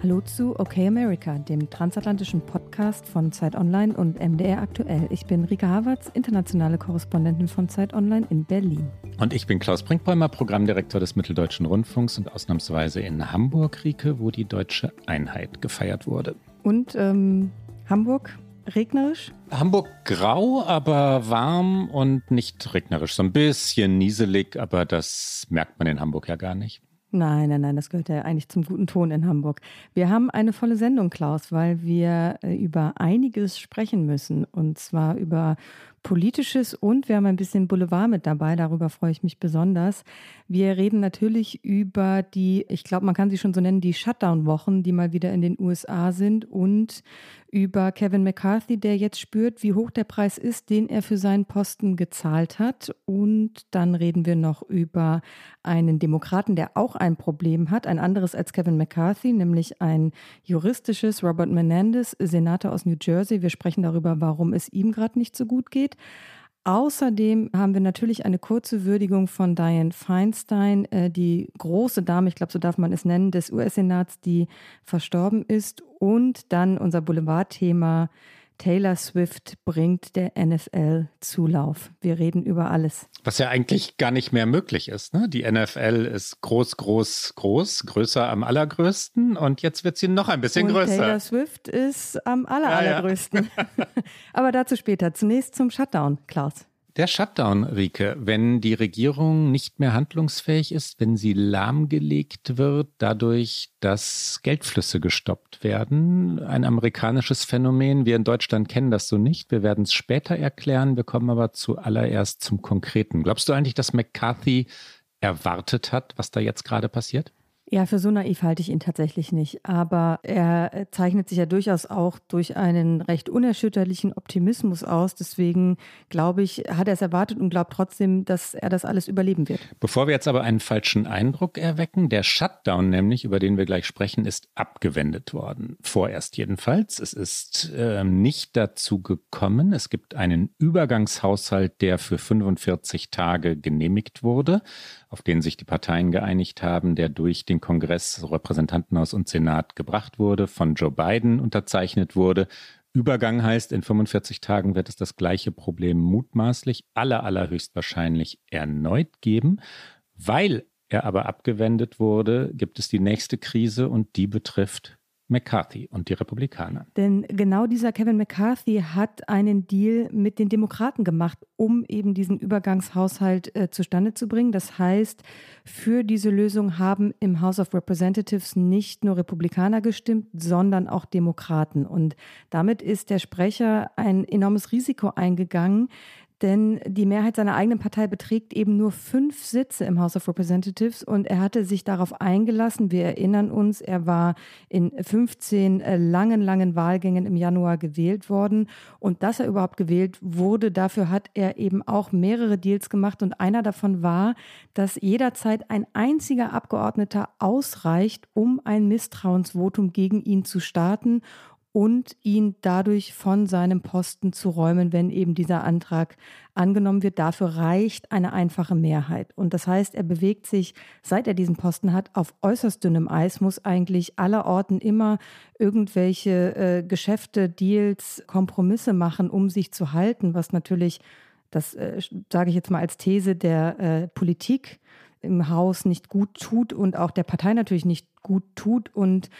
Hallo zu Okay America, dem transatlantischen Podcast von Zeit Online und MDR Aktuell. Ich bin Rika Havertz, internationale Korrespondentin von Zeit Online in Berlin. Und ich bin Klaus Brinkbäumer, Programmdirektor des Mitteldeutschen Rundfunks und ausnahmsweise in Hamburg, Rike, wo die deutsche Einheit gefeiert wurde. Und ähm, Hamburg, regnerisch? Hamburg grau, aber warm und nicht regnerisch. So ein bisschen nieselig, aber das merkt man in Hamburg ja gar nicht. Nein, nein, nein, das gehört ja eigentlich zum guten Ton in Hamburg. Wir haben eine volle Sendung, Klaus, weil wir äh, über einiges sprechen müssen. Und zwar über Politisches und wir haben ein bisschen Boulevard mit dabei. Darüber freue ich mich besonders. Wir reden natürlich über die, ich glaube, man kann sie schon so nennen, die Shutdown-Wochen, die mal wieder in den USA sind und über Kevin McCarthy, der jetzt spürt, wie hoch der Preis ist, den er für seinen Posten gezahlt hat. Und dann reden wir noch über einen Demokraten, der auch ein Problem hat, ein anderes als Kevin McCarthy, nämlich ein juristisches, Robert Menendez, Senator aus New Jersey. Wir sprechen darüber, warum es ihm gerade nicht so gut geht. Außerdem haben wir natürlich eine kurze Würdigung von Dianne Feinstein, äh, die große Dame, ich glaube, so darf man es nennen, des US-Senats, die verstorben ist. Und dann unser Boulevardthema Taylor Swift bringt der NFL Zulauf. Wir reden über alles. Was ja eigentlich gar nicht mehr möglich ist. Ne? Die NFL ist groß, groß, groß, größer am allergrößten und jetzt wird sie noch ein bisschen und größer. Taylor Swift ist am aller, allergrößten. Ja, ja. Aber dazu später. Zunächst zum Shutdown, Klaus. Der Shutdown, Rike, wenn die Regierung nicht mehr handlungsfähig ist, wenn sie lahmgelegt wird, dadurch, dass Geldflüsse gestoppt werden. Ein amerikanisches Phänomen. Wir in Deutschland kennen das so nicht. Wir werden es später erklären. Wir kommen aber zuallererst zum Konkreten. Glaubst du eigentlich, dass McCarthy erwartet hat, was da jetzt gerade passiert? Ja, für so naiv halte ich ihn tatsächlich nicht. Aber er zeichnet sich ja durchaus auch durch einen recht unerschütterlichen Optimismus aus. Deswegen glaube ich, hat er es erwartet und glaubt trotzdem, dass er das alles überleben wird. Bevor wir jetzt aber einen falschen Eindruck erwecken, der Shutdown nämlich, über den wir gleich sprechen, ist abgewendet worden. Vorerst jedenfalls. Es ist äh, nicht dazu gekommen. Es gibt einen Übergangshaushalt, der für 45 Tage genehmigt wurde auf den sich die Parteien geeinigt haben, der durch den Kongress, Repräsentantenhaus und Senat gebracht wurde, von Joe Biden unterzeichnet wurde. Übergang heißt, in 45 Tagen wird es das gleiche Problem mutmaßlich aller, allerhöchstwahrscheinlich erneut geben. Weil er aber abgewendet wurde, gibt es die nächste Krise und die betrifft McCarthy und die Republikaner. Denn genau dieser Kevin McCarthy hat einen Deal mit den Demokraten gemacht, um eben diesen Übergangshaushalt äh, zustande zu bringen. Das heißt, für diese Lösung haben im House of Representatives nicht nur Republikaner gestimmt, sondern auch Demokraten. Und damit ist der Sprecher ein enormes Risiko eingegangen, denn die Mehrheit seiner eigenen Partei beträgt eben nur fünf Sitze im House of Representatives und er hatte sich darauf eingelassen. Wir erinnern uns, er war in 15 äh, langen, langen Wahlgängen im Januar gewählt worden und dass er überhaupt gewählt wurde, dafür hat er eben auch mehrere Deals gemacht und einer davon war, dass jederzeit ein einziger Abgeordneter ausreicht, um ein Misstrauensvotum gegen ihn zu starten und ihn dadurch von seinem Posten zu räumen, wenn eben dieser Antrag angenommen wird. Dafür reicht eine einfache Mehrheit. Und das heißt, er bewegt sich, seit er diesen Posten hat, auf äußerst dünnem Eis, muss eigentlich allerorten immer irgendwelche äh, Geschäfte, Deals, Kompromisse machen, um sich zu halten, was natürlich, das äh, sage ich jetzt mal als These der äh, Politik, im Haus nicht gut tut und auch der Partei natürlich nicht gut tut. Und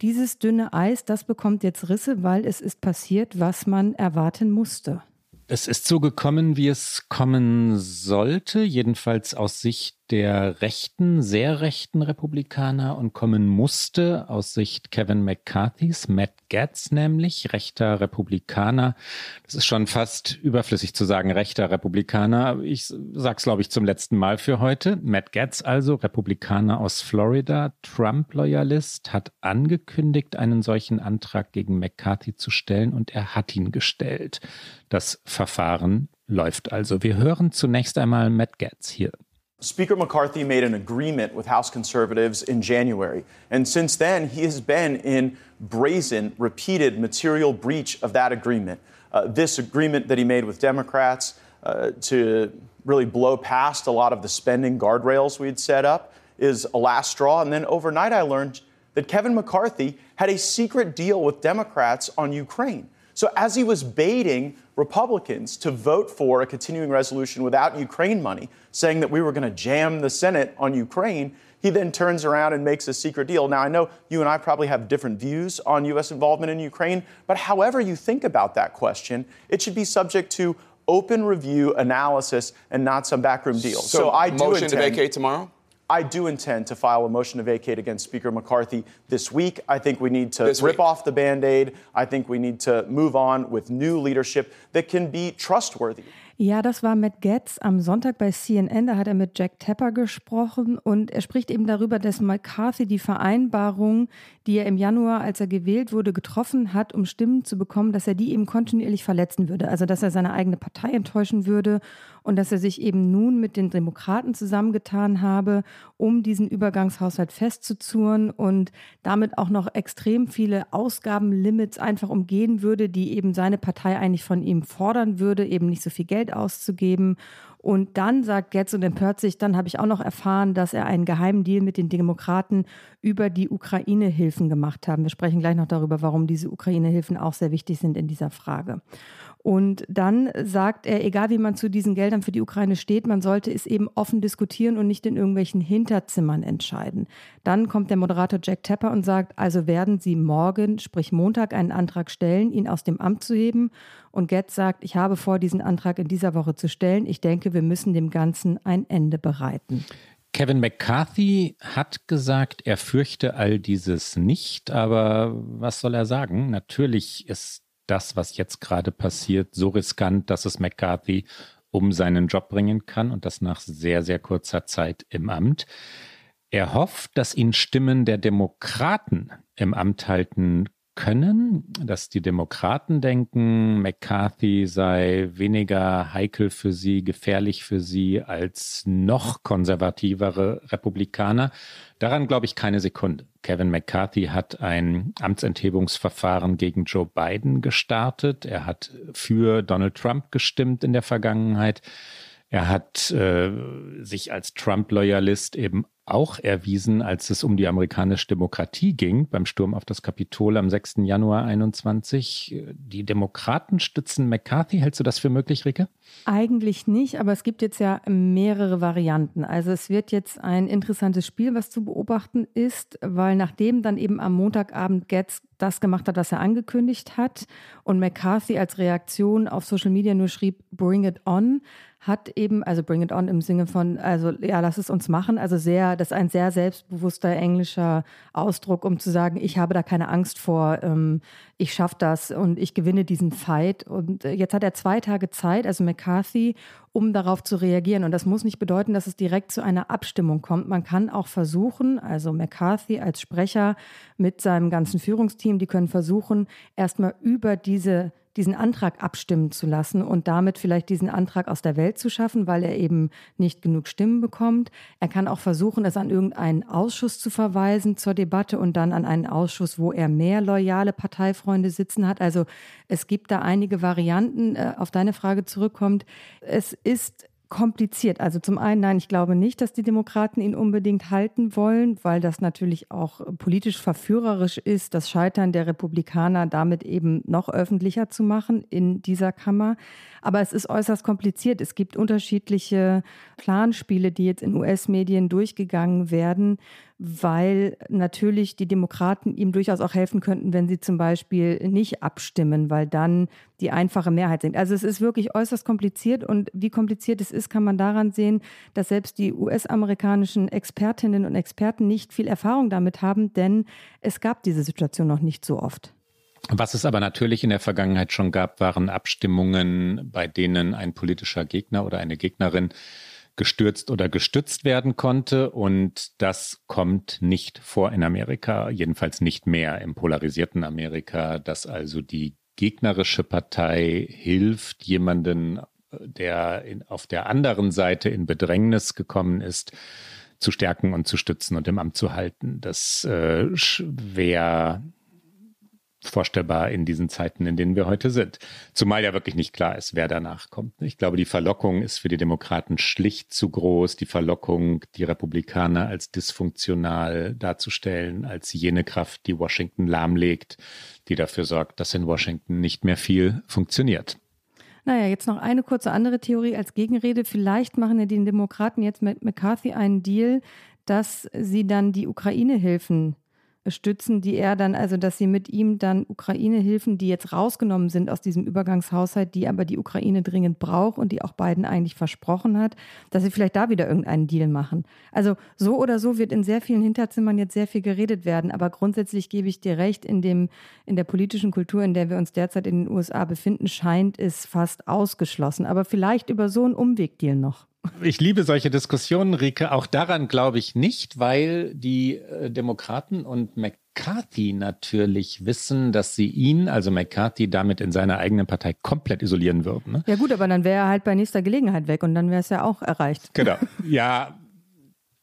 dieses dünne Eis, das bekommt jetzt Risse, weil es ist passiert, was man erwarten musste. Es ist so gekommen, wie es kommen sollte, jedenfalls aus Sicht der rechten, sehr rechten Republikaner und kommen musste aus Sicht Kevin McCarthys, Matt Gaetz nämlich, rechter Republikaner. Das ist schon fast überflüssig zu sagen, rechter Republikaner. Ich sag's, glaube ich, zum letzten Mal für heute. Matt Gaetz also, Republikaner aus Florida, Trump-Loyalist, hat angekündigt, einen solchen Antrag gegen McCarthy zu stellen und er hat ihn gestellt. Das Verfahren läuft also. Wir hören zunächst einmal Matt Getz hier. Speaker McCarthy made an agreement with House conservatives in January. And since then, he has been in brazen, repeated material breach of that agreement. Uh, this agreement that he made with Democrats uh, to really blow past a lot of the spending guardrails we'd set up is a last straw. And then overnight, I learned that Kevin McCarthy had a secret deal with Democrats on Ukraine. So as he was baiting Republicans to vote for a continuing resolution without Ukraine money, saying that we were going to jam the Senate on Ukraine, he then turns around and makes a secret deal. Now, I know you and I probably have different views on U.S. involvement in Ukraine, but however you think about that question, it should be subject to open review, analysis, and not some backroom deal. So, so I do motion intend, to vacate tomorrow. I do intend to file a motion to vacate against Speaker McCarthy this week. I think we need to this rip week. off the band aid. I think we need to move on with new leadership that can be trustworthy. Ja, das war Matt Getz am Sonntag bei CNN. Da hat er mit Jack Tapper gesprochen und er spricht eben darüber, dass McCarthy die Vereinbarung, die er im Januar, als er gewählt wurde, getroffen hat, um Stimmen zu bekommen, dass er die eben kontinuierlich verletzen würde. Also, dass er seine eigene Partei enttäuschen würde und dass er sich eben nun mit den Demokraten zusammengetan habe, um diesen Übergangshaushalt festzuzurren und damit auch noch extrem viele Ausgabenlimits einfach umgehen würde, die eben seine Partei eigentlich von ihm fordern würde, eben nicht so viel Geld auszugeben. Und dann sagt Getz und empört sich, dann habe ich auch noch erfahren, dass er einen geheimen Deal mit den Demokraten über die Ukraine-Hilfen gemacht haben. Wir sprechen gleich noch darüber, warum diese Ukraine-Hilfen auch sehr wichtig sind in dieser Frage. Und dann sagt er, egal wie man zu diesen Geldern für die Ukraine steht, man sollte es eben offen diskutieren und nicht in irgendwelchen Hinterzimmern entscheiden. Dann kommt der Moderator Jack Tapper und sagt, also werden Sie morgen, sprich Montag, einen Antrag stellen, ihn aus dem Amt zu heben. Und Getz sagt, ich habe vor, diesen Antrag in dieser Woche zu stellen. Ich denke, wir müssen dem Ganzen ein Ende bereiten. Kevin McCarthy hat gesagt, er fürchte all dieses nicht, aber was soll er sagen? Natürlich ist das, was jetzt gerade passiert, so riskant, dass es McCarthy um seinen Job bringen kann und das nach sehr, sehr kurzer Zeit im Amt. Er hofft, dass ihn Stimmen der Demokraten im Amt halten können, dass die Demokraten denken, McCarthy sei weniger heikel für sie, gefährlich für sie als noch konservativere Republikaner. Daran glaube ich keine Sekunde. Kevin McCarthy hat ein Amtsenthebungsverfahren gegen Joe Biden gestartet. Er hat für Donald Trump gestimmt in der Vergangenheit. Er hat äh, sich als Trump-Loyalist eben auch erwiesen, als es um die amerikanische Demokratie ging, beim Sturm auf das Kapitol am 6. Januar 21. Die Demokraten stützen McCarthy. Hältst du das für möglich, Rike? Eigentlich nicht, aber es gibt jetzt ja mehrere Varianten. Also es wird jetzt ein interessantes Spiel, was zu beobachten ist, weil nachdem dann eben am Montagabend Getz das gemacht hat, was er angekündigt hat und McCarthy als Reaktion auf Social Media nur schrieb, bring it on, hat eben, also bring it on im Sinne von, also ja, lass es uns machen, also sehr, das ist ein sehr selbstbewusster englischer Ausdruck, um zu sagen, ich habe da keine Angst vor, ähm, ich schaffe das und ich gewinne diesen Fight. Und äh, jetzt hat er zwei Tage Zeit, also McCarthy, um darauf zu reagieren. Und das muss nicht bedeuten, dass es direkt zu einer Abstimmung kommt. Man kann auch versuchen, also McCarthy als Sprecher mit seinem ganzen Führungsteam, die können versuchen, erstmal über diese diesen Antrag abstimmen zu lassen und damit vielleicht diesen Antrag aus der Welt zu schaffen, weil er eben nicht genug Stimmen bekommt. Er kann auch versuchen, es an irgendeinen Ausschuss zu verweisen zur Debatte und dann an einen Ausschuss, wo er mehr loyale Parteifreunde sitzen hat. Also es gibt da einige Varianten. Äh, auf deine Frage zurückkommt. Es ist kompliziert. Also zum einen, nein, ich glaube nicht, dass die Demokraten ihn unbedingt halten wollen, weil das natürlich auch politisch verführerisch ist, das Scheitern der Republikaner damit eben noch öffentlicher zu machen in dieser Kammer. Aber es ist äußerst kompliziert. Es gibt unterschiedliche Planspiele, die jetzt in US-Medien durchgegangen werden, weil natürlich die Demokraten ihm durchaus auch helfen könnten, wenn sie zum Beispiel nicht abstimmen, weil dann die einfache Mehrheit sind. Also es ist wirklich äußerst kompliziert und wie kompliziert es ist, kann man daran sehen, dass selbst die US-amerikanischen Expertinnen und Experten nicht viel Erfahrung damit haben, denn es gab diese Situation noch nicht so oft. Was es aber natürlich in der Vergangenheit schon gab, waren Abstimmungen, bei denen ein politischer Gegner oder eine Gegnerin gestürzt oder gestützt werden konnte. Und das kommt nicht vor in Amerika, jedenfalls nicht mehr im polarisierten Amerika, dass also die gegnerische Partei hilft, jemanden der in, auf der anderen Seite in Bedrängnis gekommen ist, zu stärken und zu stützen und im Amt zu halten. Das äh, wäre vorstellbar in diesen Zeiten, in denen wir heute sind. Zumal ja wirklich nicht klar ist, wer danach kommt. Ich glaube, die Verlockung ist für die Demokraten schlicht zu groß. Die Verlockung, die Republikaner als dysfunktional darzustellen, als jene Kraft, die Washington lahmlegt, die dafür sorgt, dass in Washington nicht mehr viel funktioniert. Naja, jetzt noch eine kurze andere Theorie als Gegenrede. Vielleicht machen ja die Demokraten jetzt mit McCarthy einen Deal, dass sie dann die Ukraine-Hilfen stützen, die er dann, also dass sie mit ihm dann Ukraine-Hilfen, die jetzt rausgenommen sind aus diesem Übergangshaushalt, die aber die Ukraine dringend braucht und die auch Biden eigentlich versprochen hat, dass sie vielleicht da wieder irgendeinen Deal machen. Also so oder so wird in sehr vielen Hinterzimmern jetzt sehr viel geredet werden, aber grundsätzlich gebe ich dir recht, in, dem, in der politischen Kultur, in der wir uns derzeit in den USA befinden, scheint es fast ausgeschlossen. Aber vielleicht über so einen Umwegdeal noch. Ich liebe solche Diskussionen, Rike. Auch daran glaube ich nicht, weil die äh, Demokraten und McCarthy natürlich wissen, dass sie ihn, also McCarthy, damit in seiner eigenen Partei komplett isolieren würden. Ne? Ja gut, aber dann wäre er halt bei nächster Gelegenheit weg und dann wäre es ja auch erreicht. Genau. Ja,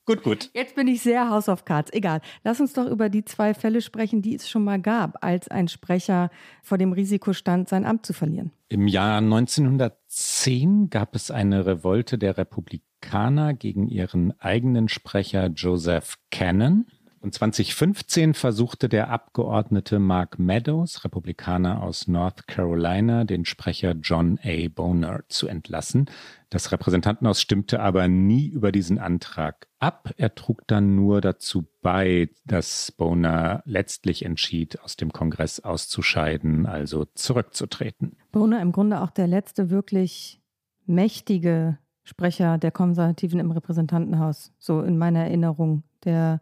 Gut, gut. Jetzt bin ich sehr House of Cards. Egal. Lass uns doch über die zwei Fälle sprechen, die es schon mal gab, als ein Sprecher vor dem Risiko stand, sein Amt zu verlieren. Im Jahr 1910 gab es eine Revolte der Republikaner gegen ihren eigenen Sprecher Joseph Cannon. Und 2015 versuchte der Abgeordnete Mark Meadows, Republikaner aus North Carolina, den Sprecher John A. Boner zu entlassen. Das Repräsentantenhaus stimmte aber nie über diesen Antrag ab. Er trug dann nur dazu bei, dass Boner letztlich entschied, aus dem Kongress auszuscheiden, also zurückzutreten. Boner im Grunde auch der letzte wirklich mächtige Sprecher der Konservativen im Repräsentantenhaus, so in meiner Erinnerung, der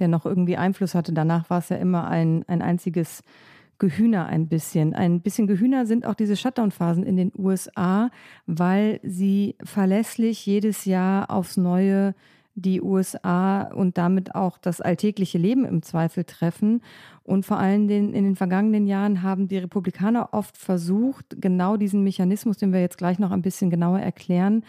der noch irgendwie Einfluss hatte. Danach war es ja immer ein, ein einziges Gehühner ein bisschen. Ein bisschen Gehühner sind auch diese Shutdown-Phasen in den USA, weil sie verlässlich jedes Jahr aufs Neue die USA und damit auch das alltägliche Leben im Zweifel treffen. Und vor allem in den vergangenen Jahren haben die Republikaner oft versucht, genau diesen Mechanismus, den wir jetzt gleich noch ein bisschen genauer erklären,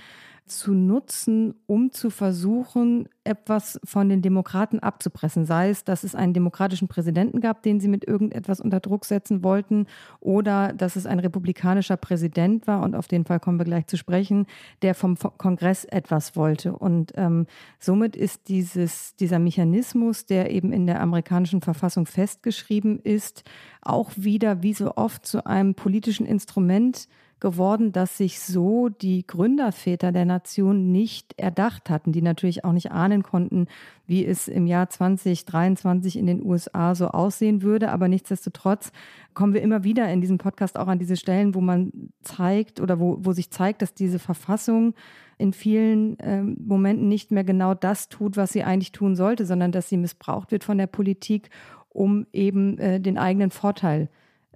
zu nutzen, um zu versuchen, etwas von den Demokraten abzupressen. Sei es, dass es einen demokratischen Präsidenten gab, den sie mit irgendetwas unter Druck setzen wollten, oder dass es ein republikanischer Präsident war, und auf den Fall kommen wir gleich zu sprechen, der vom Kongress etwas wollte. Und ähm, somit ist dieses, dieser Mechanismus, der eben in der amerikanischen Verfassung festgeschrieben ist, auch wieder wie so oft zu einem politischen Instrument geworden, dass sich so die Gründerväter der Nation nicht erdacht hatten, die natürlich auch nicht ahnen konnten, wie es im Jahr 2023 in den USA so aussehen würde. Aber nichtsdestotrotz kommen wir immer wieder in diesem Podcast auch an diese Stellen, wo man zeigt oder wo, wo sich zeigt, dass diese Verfassung in vielen ähm, Momenten nicht mehr genau das tut, was sie eigentlich tun sollte, sondern dass sie missbraucht wird von der Politik, um eben äh, den eigenen Vorteil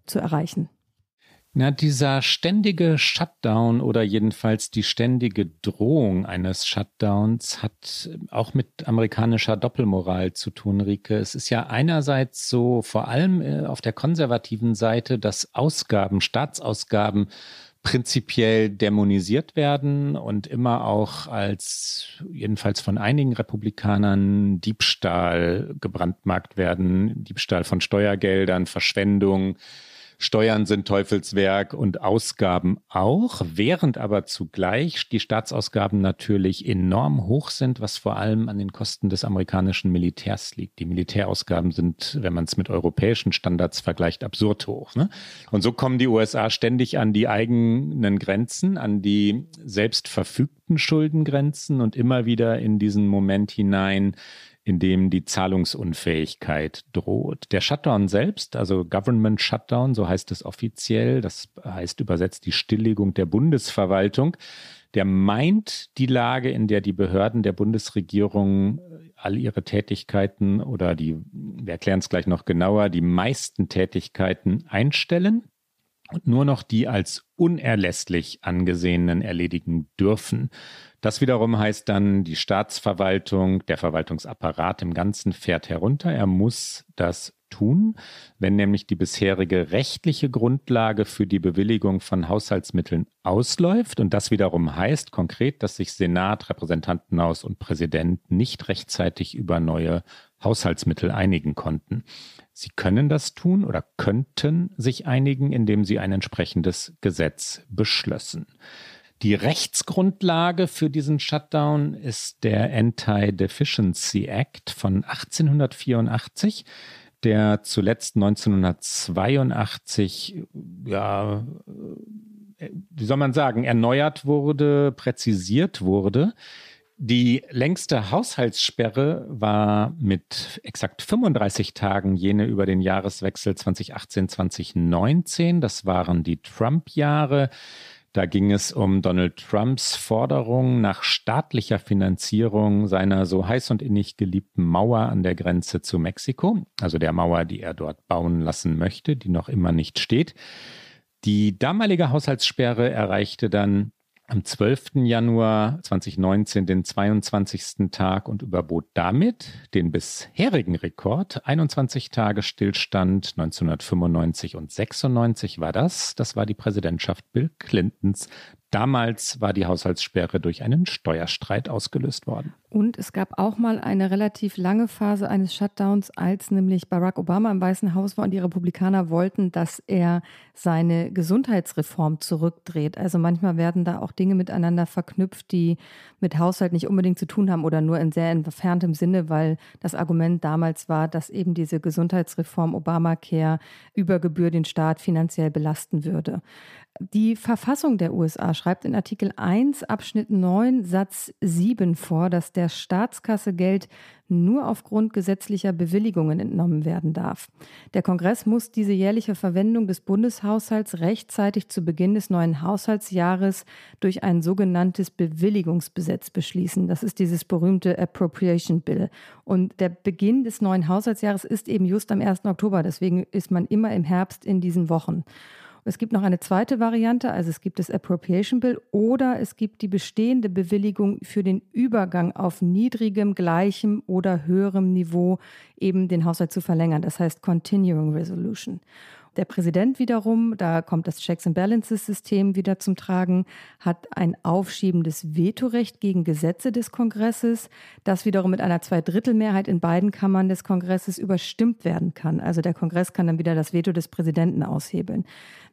zu erreichen. Na, dieser ständige Shutdown oder jedenfalls die ständige Drohung eines Shutdowns hat auch mit amerikanischer Doppelmoral zu tun, Rike. Es ist ja einerseits so, vor allem äh, auf der konservativen Seite, dass Ausgaben, Staatsausgaben prinzipiell dämonisiert werden und immer auch als jedenfalls von einigen Republikanern Diebstahl gebrandmarkt werden, Diebstahl von Steuergeldern, Verschwendung, Steuern sind Teufelswerk und Ausgaben auch, während aber zugleich die Staatsausgaben natürlich enorm hoch sind, was vor allem an den Kosten des amerikanischen Militärs liegt. Die Militärausgaben sind, wenn man es mit europäischen Standards vergleicht, absurd hoch. Ne? Und so kommen die USA ständig an die eigenen Grenzen, an die selbst verfügten Schuldengrenzen und immer wieder in diesen Moment hinein, in dem die Zahlungsunfähigkeit droht. Der Shutdown selbst, also Government Shutdown, so heißt es offiziell, das heißt übersetzt die Stilllegung der Bundesverwaltung, der meint die Lage, in der die Behörden der Bundesregierung all ihre Tätigkeiten oder die, wir erklären es gleich noch genauer, die meisten Tätigkeiten einstellen und nur noch die als unerlässlich angesehenen erledigen dürfen. Das wiederum heißt dann, die Staatsverwaltung, der Verwaltungsapparat im Ganzen fährt herunter. Er muss das tun, wenn nämlich die bisherige rechtliche Grundlage für die Bewilligung von Haushaltsmitteln ausläuft. Und das wiederum heißt konkret, dass sich Senat, Repräsentantenhaus und Präsident nicht rechtzeitig über neue Haushaltsmittel einigen konnten. Sie können das tun oder könnten sich einigen, indem sie ein entsprechendes Gesetz beschlössen. Die Rechtsgrundlage für diesen Shutdown ist der Anti-Deficiency Act von 1884, der zuletzt 1982, ja, wie soll man sagen, erneuert wurde, präzisiert wurde. Die längste Haushaltssperre war mit exakt 35 Tagen jene über den Jahreswechsel 2018-2019. Das waren die Trump-Jahre. Da ging es um Donald Trumps Forderung nach staatlicher Finanzierung seiner so heiß und innig geliebten Mauer an der Grenze zu Mexiko, also der Mauer, die er dort bauen lassen möchte, die noch immer nicht steht. Die damalige Haushaltssperre erreichte dann am 12. Januar 2019 den 22. Tag und überbot damit den bisherigen Rekord. 21 Tage Stillstand 1995 und 96 war das. Das war die Präsidentschaft Bill Clintons. Damals war die Haushaltssperre durch einen Steuerstreit ausgelöst worden. Und es gab auch mal eine relativ lange Phase eines Shutdowns, als nämlich Barack Obama im Weißen Haus war und die Republikaner wollten, dass er seine Gesundheitsreform zurückdreht. Also manchmal werden da auch Dinge miteinander verknüpft, die mit Haushalt nicht unbedingt zu tun haben oder nur in sehr entferntem Sinne, weil das Argument damals war, dass eben diese Gesundheitsreform Obamacare über Gebühr den Staat finanziell belasten würde. Die Verfassung der USA schreibt in Artikel 1 Abschnitt 9 Satz 7 vor, dass der Staatskasse Geld nur aufgrund gesetzlicher Bewilligungen entnommen werden darf. Der Kongress muss diese jährliche Verwendung des Bundeshaushalts rechtzeitig zu Beginn des neuen Haushaltsjahres durch ein sogenanntes Bewilligungsgesetz beschließen. Das ist dieses berühmte Appropriation Bill. Und der Beginn des neuen Haushaltsjahres ist eben just am 1. Oktober. Deswegen ist man immer im Herbst in diesen Wochen. Es gibt noch eine zweite Variante, also es gibt das Appropriation Bill oder es gibt die bestehende Bewilligung für den Übergang auf niedrigem, gleichem oder höherem Niveau eben den Haushalt zu verlängern. Das heißt Continuing Resolution. Der Präsident wiederum, da kommt das Checks and Balances System wieder zum Tragen, hat ein aufschiebendes Vetorecht gegen Gesetze des Kongresses, das wiederum mit einer Zweidrittelmehrheit in beiden Kammern des Kongresses überstimmt werden kann. Also der Kongress kann dann wieder das Veto des Präsidenten aushebeln.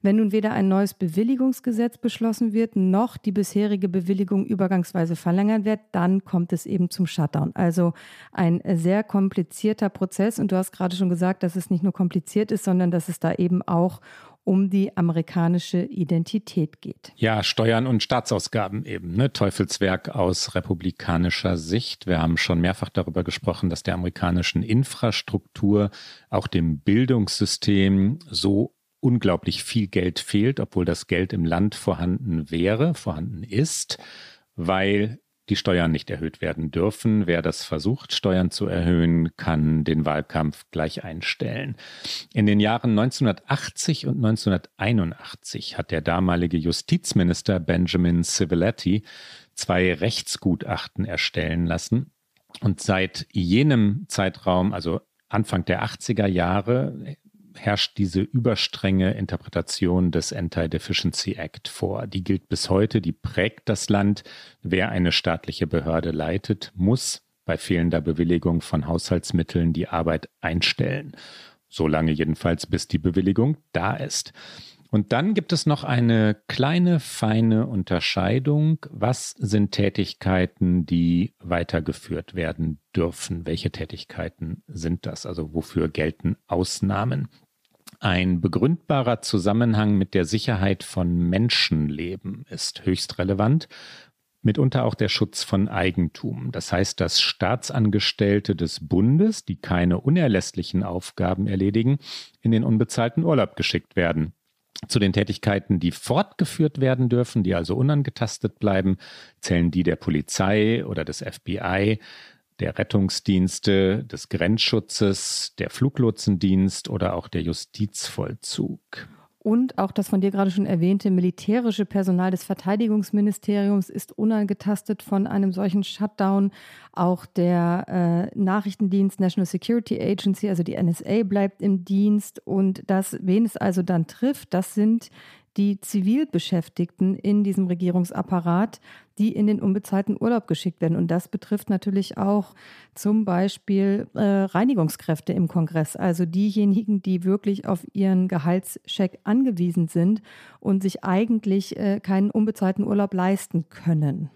Wenn nun weder ein neues Bewilligungsgesetz beschlossen wird, noch die bisherige Bewilligung übergangsweise verlängert wird, dann kommt es eben zum Shutdown. Also ein sehr komplizierter Prozess. Und du hast gerade schon gesagt, dass es nicht nur kompliziert ist, sondern dass es da eben auch um die amerikanische Identität geht. Ja, Steuern und Staatsausgaben eben, ne? Teufelswerk aus republikanischer Sicht. Wir haben schon mehrfach darüber gesprochen, dass der amerikanischen Infrastruktur, auch dem Bildungssystem so unglaublich viel Geld fehlt, obwohl das Geld im Land vorhanden wäre, vorhanden ist, weil die Steuern nicht erhöht werden dürfen. Wer das versucht, Steuern zu erhöhen, kann den Wahlkampf gleich einstellen. In den Jahren 1980 und 1981 hat der damalige Justizminister Benjamin Civiletti zwei Rechtsgutachten erstellen lassen. Und seit jenem Zeitraum, also Anfang der 80er Jahre, herrscht diese überstrenge Interpretation des Anti-Deficiency Act vor. Die gilt bis heute, die prägt das Land. Wer eine staatliche Behörde leitet, muss bei fehlender Bewilligung von Haushaltsmitteln die Arbeit einstellen. Solange jedenfalls, bis die Bewilligung da ist. Und dann gibt es noch eine kleine, feine Unterscheidung. Was sind Tätigkeiten, die weitergeführt werden dürfen? Welche Tätigkeiten sind das? Also wofür gelten Ausnahmen? Ein begründbarer Zusammenhang mit der Sicherheit von Menschenleben ist höchst relevant, mitunter auch der Schutz von Eigentum. Das heißt, dass Staatsangestellte des Bundes, die keine unerlässlichen Aufgaben erledigen, in den unbezahlten Urlaub geschickt werden. Zu den Tätigkeiten, die fortgeführt werden dürfen, die also unangetastet bleiben, zählen die der Polizei oder des FBI, der Rettungsdienste, des Grenzschutzes, der Fluglotsendienst oder auch der Justizvollzug. Und auch das von dir gerade schon erwähnte militärische Personal des Verteidigungsministeriums ist unangetastet von einem solchen Shutdown. Auch der äh, Nachrichtendienst National Security Agency, also die NSA, bleibt im Dienst. Und das, wen es also dann trifft, das sind die Zivilbeschäftigten in diesem Regierungsapparat, die in den unbezahlten Urlaub geschickt werden. Und das betrifft natürlich auch zum Beispiel äh, Reinigungskräfte im Kongress, also diejenigen, die wirklich auf ihren Gehaltscheck angewiesen sind und sich eigentlich äh, keinen unbezahlten Urlaub leisten können.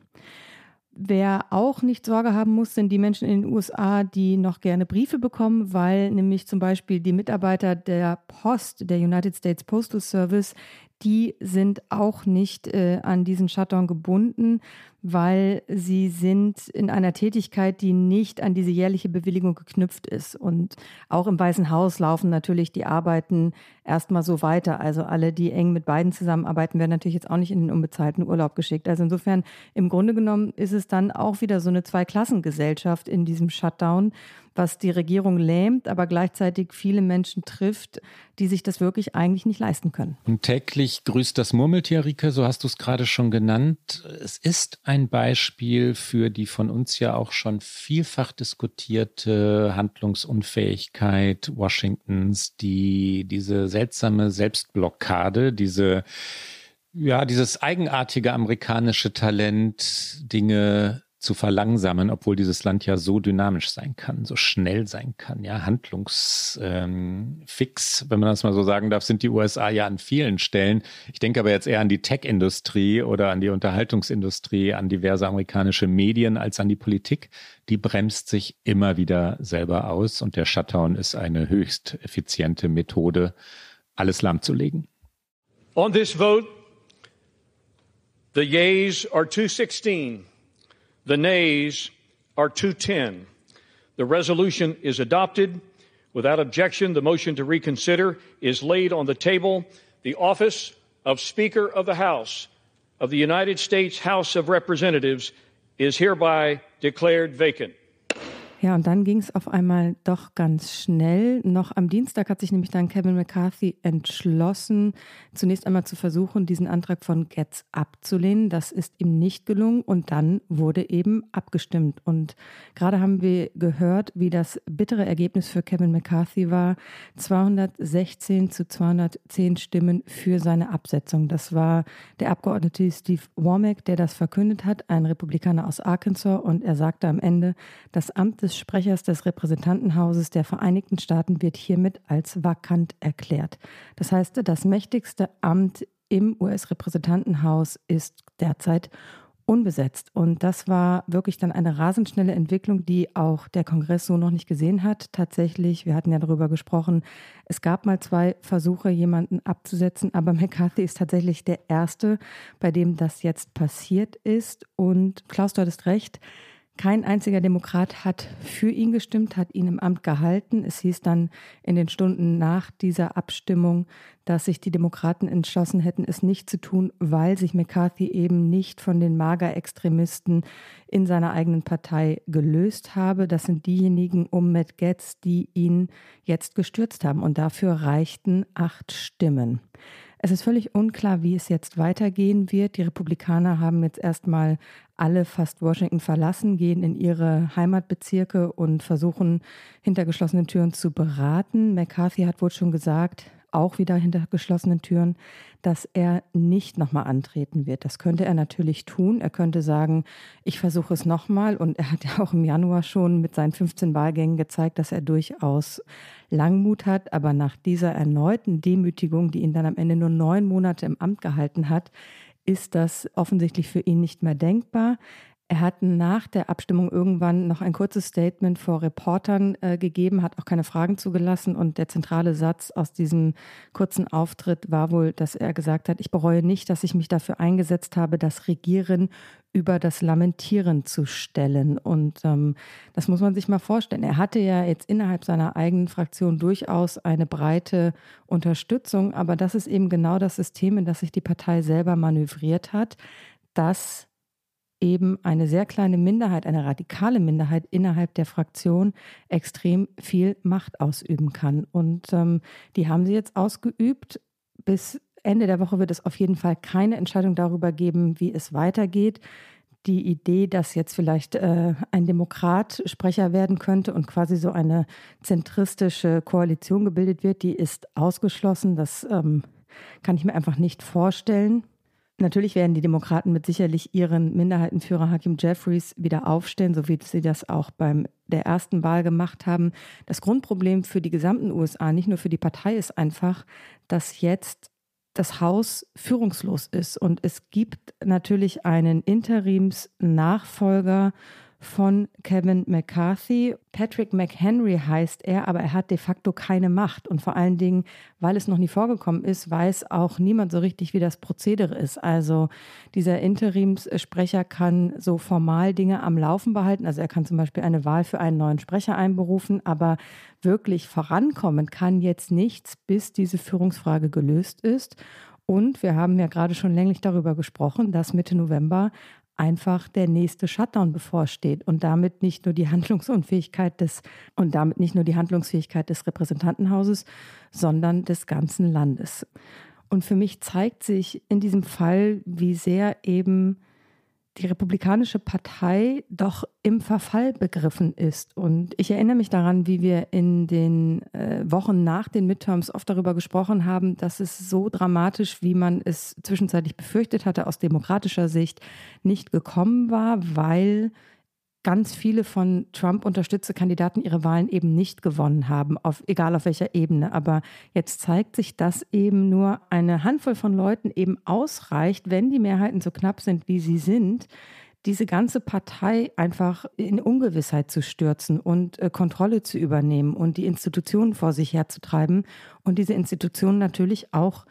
Wer auch nicht Sorge haben muss, sind die Menschen in den USA, die noch gerne Briefe bekommen, weil nämlich zum Beispiel die Mitarbeiter der Post, der United States Postal Service, die sind auch nicht äh, an diesen Shutdown gebunden, weil sie sind in einer Tätigkeit, die nicht an diese jährliche Bewilligung geknüpft ist. Und auch im Weißen Haus laufen natürlich die Arbeiten erstmal so weiter. Also alle, die eng mit beiden zusammenarbeiten, werden natürlich jetzt auch nicht in den unbezahlten Urlaub geschickt. Also insofern, im Grunde genommen ist es dann auch wieder so eine Zweiklassengesellschaft in diesem Shutdown was die Regierung lähmt, aber gleichzeitig viele Menschen trifft, die sich das wirklich eigentlich nicht leisten können. Und täglich grüßt das Murmeltier, Rike, so hast du es gerade schon genannt. Es ist ein Beispiel für die von uns ja auch schon vielfach diskutierte Handlungsunfähigkeit Washingtons, die diese seltsame Selbstblockade, diese ja, dieses eigenartige amerikanische Talent, Dinge zu verlangsamen, obwohl dieses Land ja so dynamisch sein kann, so schnell sein kann, ja, handlungsfix, ähm, wenn man das mal so sagen darf, sind die USA ja an vielen Stellen. Ich denke aber jetzt eher an die Tech-Industrie oder an die Unterhaltungsindustrie, an diverse amerikanische Medien als an die Politik. Die bremst sich immer wieder selber aus und der Shutdown ist eine höchst effiziente Methode, alles lahmzulegen. On this vote, the yeas are 216. The nays are 210. The resolution is adopted. Without objection, the motion to reconsider is laid on the table. The office of Speaker of the House of the United States House of Representatives is hereby declared vacant. Ja, und dann ging es auf einmal doch ganz schnell. Noch am Dienstag hat sich nämlich dann Kevin McCarthy entschlossen, zunächst einmal zu versuchen, diesen Antrag von Getz abzulehnen. Das ist ihm nicht gelungen und dann wurde eben abgestimmt. Und gerade haben wir gehört, wie das bittere Ergebnis für Kevin McCarthy war. 216 zu 210 Stimmen für seine Absetzung. Das war der Abgeordnete Steve Womack, der das verkündet hat, ein Republikaner aus Arkansas. Und er sagte am Ende, das Amt des Sprechers des Repräsentantenhauses der Vereinigten Staaten wird hiermit als vakant erklärt. Das heißt, das mächtigste Amt im US-Repräsentantenhaus ist derzeit unbesetzt. Und das war wirklich dann eine rasend schnelle Entwicklung, die auch der Kongress so noch nicht gesehen hat. Tatsächlich, wir hatten ja darüber gesprochen, es gab mal zwei Versuche, jemanden abzusetzen, aber McCarthy ist tatsächlich der erste, bei dem das jetzt passiert ist. Und Klaus, du hattest recht, kein einziger Demokrat hat für ihn gestimmt, hat ihn im Amt gehalten. Es hieß dann in den Stunden nach dieser Abstimmung, dass sich die Demokraten entschlossen hätten, es nicht zu tun, weil sich McCarthy eben nicht von den Mager-Extremisten in seiner eigenen Partei gelöst habe. Das sind diejenigen um Matt Getz, die ihn jetzt gestürzt haben. Und dafür reichten acht Stimmen. Es ist völlig unklar, wie es jetzt weitergehen wird. Die Republikaner haben jetzt erstmal alle fast Washington verlassen, gehen in ihre Heimatbezirke und versuchen hinter geschlossenen Türen zu beraten. McCarthy hat wohl schon gesagt, auch wieder hinter geschlossenen Türen, dass er nicht nochmal antreten wird. Das könnte er natürlich tun. Er könnte sagen, ich versuche es nochmal. Und er hat ja auch im Januar schon mit seinen 15 Wahlgängen gezeigt, dass er durchaus Langmut hat. Aber nach dieser erneuten Demütigung, die ihn dann am Ende nur neun Monate im Amt gehalten hat, ist das offensichtlich für ihn nicht mehr denkbar. Er hat nach der Abstimmung irgendwann noch ein kurzes Statement vor Reportern äh, gegeben, hat auch keine Fragen zugelassen. Und der zentrale Satz aus diesem kurzen Auftritt war wohl, dass er gesagt hat, ich bereue nicht, dass ich mich dafür eingesetzt habe, das Regieren über das Lamentieren zu stellen. Und ähm, das muss man sich mal vorstellen. Er hatte ja jetzt innerhalb seiner eigenen Fraktion durchaus eine breite Unterstützung, aber das ist eben genau das System, in das sich die Partei selber manövriert hat, dass eben eine sehr kleine Minderheit, eine radikale Minderheit innerhalb der Fraktion extrem viel Macht ausüben kann. Und ähm, die haben sie jetzt ausgeübt bis Ende der Woche wird es auf jeden Fall keine Entscheidung darüber geben, wie es weitergeht. Die Idee, dass jetzt vielleicht äh, ein Demokrat Sprecher werden könnte und quasi so eine zentristische Koalition gebildet wird, die ist ausgeschlossen. Das ähm, kann ich mir einfach nicht vorstellen. Natürlich werden die Demokraten mit sicherlich ihren Minderheitenführer Hakim Jeffries wieder aufstellen, so wie sie das auch beim der ersten Wahl gemacht haben. Das Grundproblem für die gesamten USA, nicht nur für die Partei, ist einfach, dass jetzt das Haus führungslos ist und es gibt natürlich einen Interimsnachfolger von Kevin McCarthy. Patrick McHenry heißt er, aber er hat de facto keine Macht. Und vor allen Dingen, weil es noch nie vorgekommen ist, weiß auch niemand so richtig, wie das Prozedere ist. Also dieser Interimssprecher kann so formal Dinge am Laufen behalten. Also er kann zum Beispiel eine Wahl für einen neuen Sprecher einberufen, aber wirklich vorankommen kann jetzt nichts, bis diese Führungsfrage gelöst ist. Und wir haben ja gerade schon länglich darüber gesprochen, dass Mitte November einfach der nächste Shutdown bevorsteht und damit nicht nur die Handlungsunfähigkeit des und damit nicht nur die Handlungsfähigkeit des Repräsentantenhauses, sondern des ganzen Landes. Und für mich zeigt sich in diesem Fall, wie sehr eben die Republikanische Partei doch im Verfall begriffen ist. Und ich erinnere mich daran, wie wir in den äh, Wochen nach den Midterms oft darüber gesprochen haben, dass es so dramatisch, wie man es zwischenzeitlich befürchtet hatte, aus demokratischer Sicht nicht gekommen war, weil ganz viele von Trump unterstützte Kandidaten ihre Wahlen eben nicht gewonnen haben, auf, egal auf welcher Ebene. Aber jetzt zeigt sich, dass eben nur eine Handvoll von Leuten eben ausreicht, wenn die Mehrheiten so knapp sind, wie sie sind, diese ganze Partei einfach in Ungewissheit zu stürzen und äh, Kontrolle zu übernehmen und die Institutionen vor sich herzutreiben und diese Institutionen natürlich auch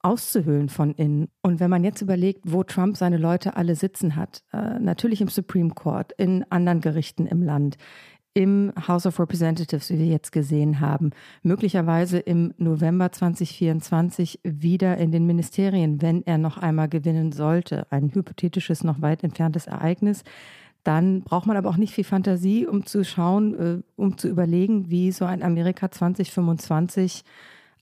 auszuhöhlen von innen. Und wenn man jetzt überlegt, wo Trump seine Leute alle sitzen hat, äh, natürlich im Supreme Court, in anderen Gerichten im Land, im House of Representatives, wie wir jetzt gesehen haben, möglicherweise im November 2024 wieder in den Ministerien, wenn er noch einmal gewinnen sollte. Ein hypothetisches, noch weit entferntes Ereignis. Dann braucht man aber auch nicht viel Fantasie, um zu schauen, äh, um zu überlegen, wie so ein Amerika 2025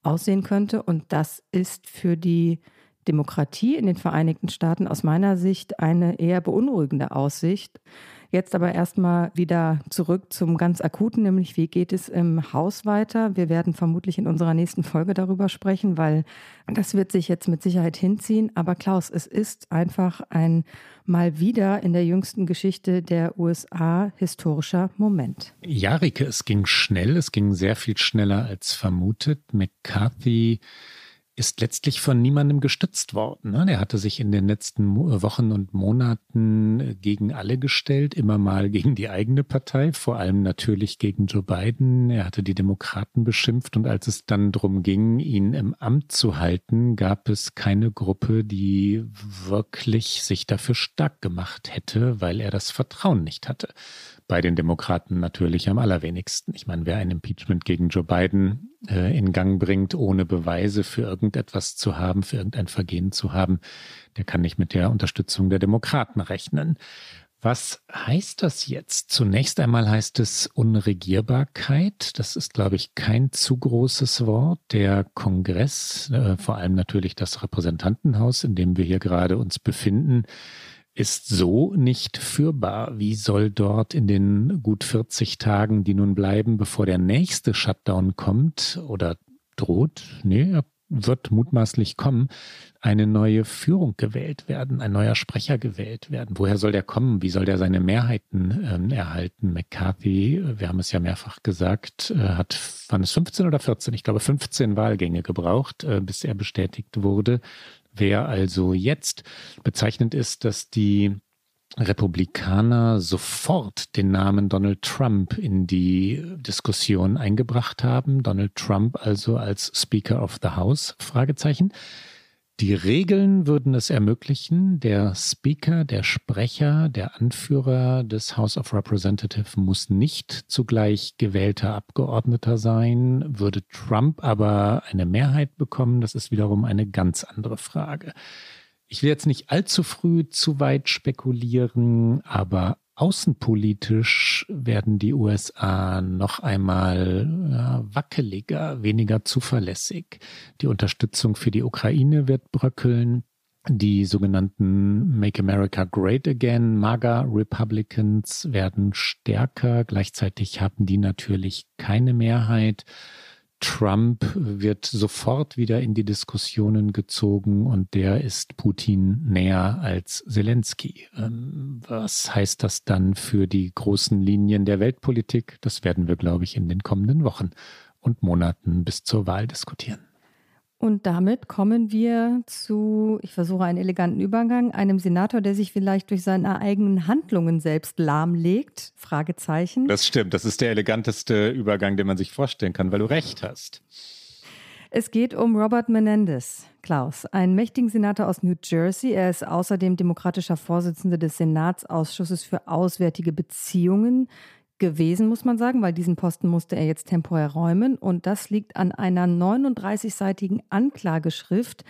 aussehen könnte. Und das ist für die Demokratie in den Vereinigten Staaten aus meiner Sicht eine eher beunruhigende Aussicht. Jetzt aber erstmal wieder zurück zum ganz akuten, nämlich wie geht es im Haus weiter? Wir werden vermutlich in unserer nächsten Folge darüber sprechen, weil das wird sich jetzt mit Sicherheit hinziehen. Aber Klaus, es ist einfach ein mal wieder in der jüngsten Geschichte der USA historischer Moment. Ja, Rike, es ging schnell, es ging sehr viel schneller als vermutet. McCarthy ist letztlich von niemandem gestützt worden. Ne? Er hatte sich in den letzten Wochen und Monaten äh, gegen alle gestellt, immer mal gegen die eigene Partei, vor allem natürlich gegen Joe Biden. Er hatte die Demokraten beschimpft und als es dann darum ging, ihn im Amt zu halten, gab es keine Gruppe, die wirklich sich dafür stark gemacht hätte, weil er das Vertrauen nicht hatte bei den Demokraten natürlich am allerwenigsten. Ich meine, wer ein Impeachment gegen Joe Biden äh, in Gang bringt, ohne Beweise für irgendetwas zu haben, für irgendein Vergehen zu haben, der kann nicht mit der Unterstützung der Demokraten rechnen. Was heißt das jetzt? Zunächst einmal heißt es Unregierbarkeit. Das ist, glaube ich, kein zu großes Wort. Der Kongress, äh, vor allem natürlich das Repräsentantenhaus, in dem wir hier gerade uns befinden, ist so nicht führbar. Wie soll dort in den gut 40 Tagen, die nun bleiben, bevor der nächste Shutdown kommt oder droht, nee, er wird mutmaßlich kommen, eine neue Führung gewählt werden, ein neuer Sprecher gewählt werden. Woher soll der kommen? Wie soll der seine Mehrheiten ähm, erhalten? McCarthy, wir haben es ja mehrfach gesagt, äh, hat, waren es 15 oder 14? Ich glaube 15 Wahlgänge gebraucht, äh, bis er bestätigt wurde. Wer also jetzt bezeichnend ist, dass die Republikaner sofort den Namen Donald Trump in die Diskussion eingebracht haben. Donald Trump also als Speaker of the House? Fragezeichen. Die Regeln würden es ermöglichen, der Speaker, der Sprecher, der Anführer des House of Representatives muss nicht zugleich gewählter Abgeordneter sein. Würde Trump aber eine Mehrheit bekommen, das ist wiederum eine ganz andere Frage. Ich will jetzt nicht allzu früh zu weit spekulieren, aber außenpolitisch werden die USA noch einmal ja, wackeliger, weniger zuverlässig. Die Unterstützung für die Ukraine wird bröckeln. Die sogenannten Make America Great Again, MAGA Republicans werden stärker. Gleichzeitig haben die natürlich keine Mehrheit. Trump wird sofort wieder in die Diskussionen gezogen und der ist Putin näher als Zelensky. Ähm, was heißt das dann für die großen Linien der Weltpolitik? Das werden wir, glaube ich, in den kommenden Wochen und Monaten bis zur Wahl diskutieren. Und damit kommen wir zu, ich versuche einen eleganten Übergang, einem Senator, der sich vielleicht durch seine eigenen Handlungen selbst lahmlegt? Fragezeichen. Das stimmt, das ist der eleganteste Übergang, den man sich vorstellen kann, weil du recht hast. Es geht um Robert Menendez, Klaus, einen mächtigen Senator aus New Jersey. Er ist außerdem demokratischer Vorsitzender des Senatsausschusses für Auswärtige Beziehungen gewesen, muss man sagen, weil diesen Posten musste er jetzt temporär räumen. Und das liegt an einer 39-seitigen Anklageschrift,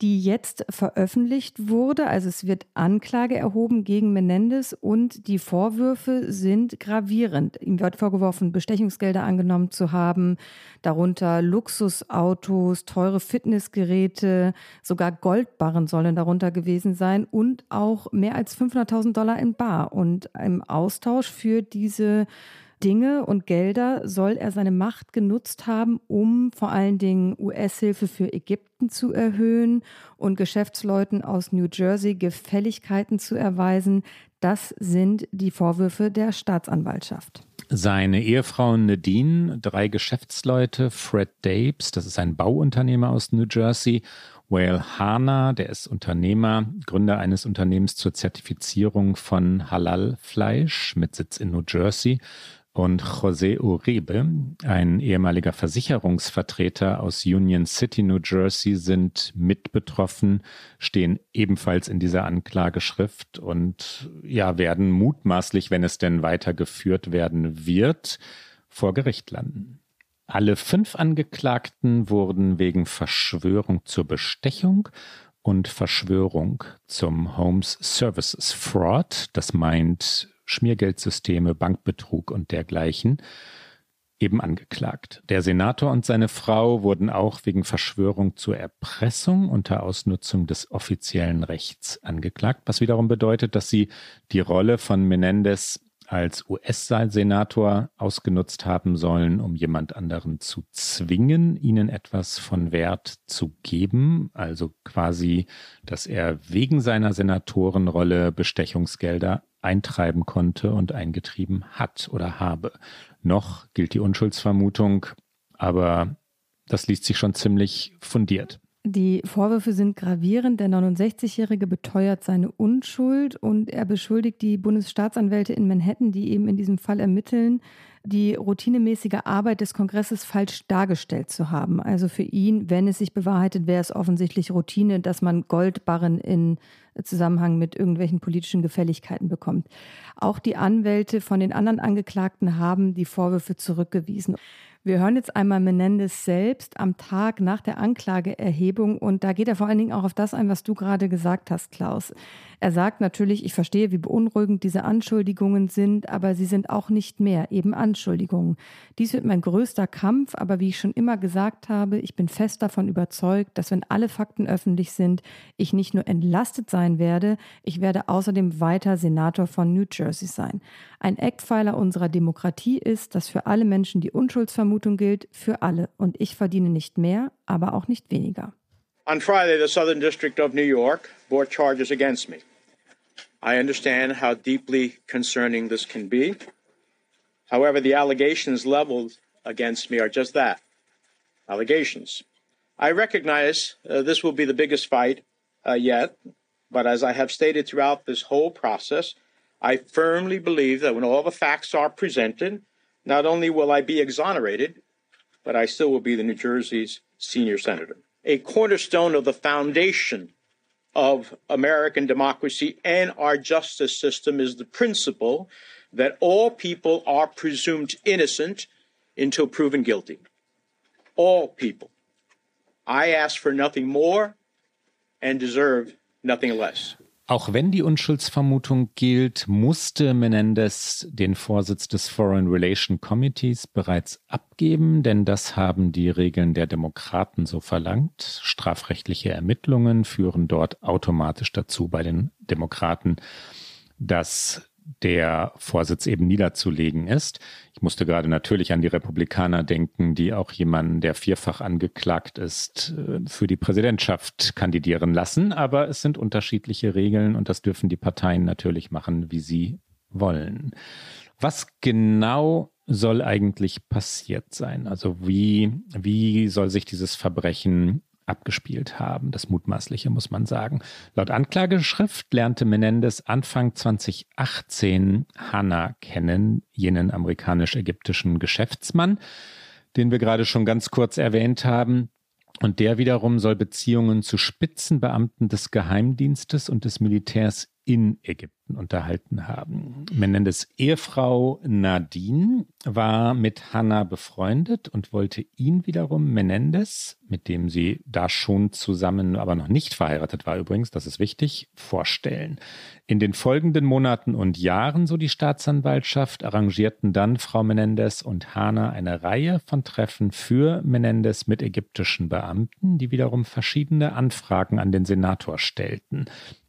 die jetzt veröffentlicht wurde. Also es wird Anklage erhoben gegen Menendez und die Vorwürfe sind gravierend. Ihm wird vorgeworfen, Bestechungsgelder angenommen zu haben, darunter Luxusautos, teure Fitnessgeräte, sogar Goldbarren sollen darunter gewesen sein und auch mehr als 500.000 Dollar in Bar. Und im Austausch für diese Dinge und Gelder soll er seine Macht genutzt haben, um vor allen Dingen US-Hilfe für Ägypten zu erhöhen und Geschäftsleuten aus New Jersey Gefälligkeiten zu erweisen. Das sind die Vorwürfe der Staatsanwaltschaft. Seine Ehefrau Nadine, drei Geschäftsleute, Fred Dapes, das ist ein Bauunternehmer aus New Jersey, Whale Hana, der ist Unternehmer, Gründer eines Unternehmens zur Zertifizierung von Halal-Fleisch mit Sitz in New Jersey und José Uribe, ein ehemaliger Versicherungsvertreter aus Union City, New Jersey, sind mit betroffen, stehen ebenfalls in dieser Anklageschrift und ja, werden mutmaßlich, wenn es denn weitergeführt werden wird, vor Gericht landen. Alle fünf Angeklagten wurden wegen Verschwörung zur Bestechung und Verschwörung zum Homes Services Fraud, das meint Schmiergeldsysteme, Bankbetrug und dergleichen eben angeklagt. Der Senator und seine Frau wurden auch wegen Verschwörung zur Erpressung unter Ausnutzung des offiziellen Rechts angeklagt, was wiederum bedeutet, dass sie die Rolle von Menendez als US-Senator ausgenutzt haben sollen, um jemand anderen zu zwingen, ihnen etwas von Wert zu geben, also quasi, dass er wegen seiner Senatorenrolle Bestechungsgelder eintreiben konnte und eingetrieben hat oder habe. Noch gilt die Unschuldsvermutung, aber das liest sich schon ziemlich fundiert. Die Vorwürfe sind gravierend. Der 69-Jährige beteuert seine Unschuld und er beschuldigt die Bundesstaatsanwälte in Manhattan, die eben in diesem Fall ermitteln, die routinemäßige Arbeit des Kongresses falsch dargestellt zu haben. Also für ihn, wenn es sich bewahrheitet, wäre es offensichtlich Routine, dass man Goldbarren in Zusammenhang mit irgendwelchen politischen Gefälligkeiten bekommt. Auch die Anwälte von den anderen Angeklagten haben die Vorwürfe zurückgewiesen. Wir hören jetzt einmal Menendez selbst am Tag nach der Anklageerhebung und da geht er vor allen Dingen auch auf das ein, was du gerade gesagt hast, Klaus. Er sagt natürlich, ich verstehe, wie beunruhigend diese Anschuldigungen sind, aber sie sind auch nicht mehr, eben Anschuldigungen. Dies wird mein größter Kampf, aber wie ich schon immer gesagt habe, ich bin fest davon überzeugt, dass wenn alle Fakten öffentlich sind, ich nicht nur entlastet sein werde, ich werde außerdem weiter Senator von New Jersey sein. Ein Eckpfeiler unserer Demokratie ist, dass für alle Menschen die Unschuldsvermutung gilt, für alle. Und ich verdiene nicht mehr, aber auch nicht weniger. On Friday, the Southern District of New York brought charges against me. I understand how deeply concerning this can be. However, the allegations leveled against me are just that allegations. I recognize uh, this will be the biggest fight uh, yet, but as I have stated throughout this whole process, I firmly believe that when all the facts are presented, not only will I be exonerated, but I still will be the New Jersey's senior senator a cornerstone of the foundation of American democracy and our justice system is the principle that all people are presumed innocent until proven guilty. All people. I ask for nothing more and deserve nothing less. Auch wenn die Unschuldsvermutung gilt, musste Menendez den Vorsitz des Foreign Relation Committees bereits abgeben, denn das haben die Regeln der Demokraten so verlangt. Strafrechtliche Ermittlungen führen dort automatisch dazu bei den Demokraten, dass der Vorsitz eben niederzulegen ist. Ich musste gerade natürlich an die Republikaner denken, die auch jemanden, der vierfach angeklagt ist, äh, für die Präsidentschaft kandidieren lassen. Aber es sind unterschiedliche Regeln und das dürfen die Parteien natürlich machen, wie sie wollen. Was genau soll eigentlich passiert sein? Also wie, wie soll sich dieses Verbrechen abgespielt haben. Das Mutmaßliche, muss man sagen. Laut Anklageschrift lernte Menendez Anfang 2018 Hanna kennen, jenen amerikanisch-ägyptischen Geschäftsmann, den wir gerade schon ganz kurz erwähnt haben. Und der wiederum soll Beziehungen zu Spitzenbeamten des Geheimdienstes und des Militärs in Ägypten unterhalten haben. Menendez Ehefrau Nadine war mit Hannah befreundet und wollte ihn wiederum Menendez, mit dem sie da schon zusammen, aber noch nicht verheiratet war übrigens, das ist wichtig, vorstellen. In den folgenden Monaten und Jahren, so die Staatsanwaltschaft, arrangierten dann Frau Menendez und Hannah eine Reihe von Treffen für Menendez mit ägyptischen Beamten, die wiederum verschiedene Anfragen an den Senator stellten.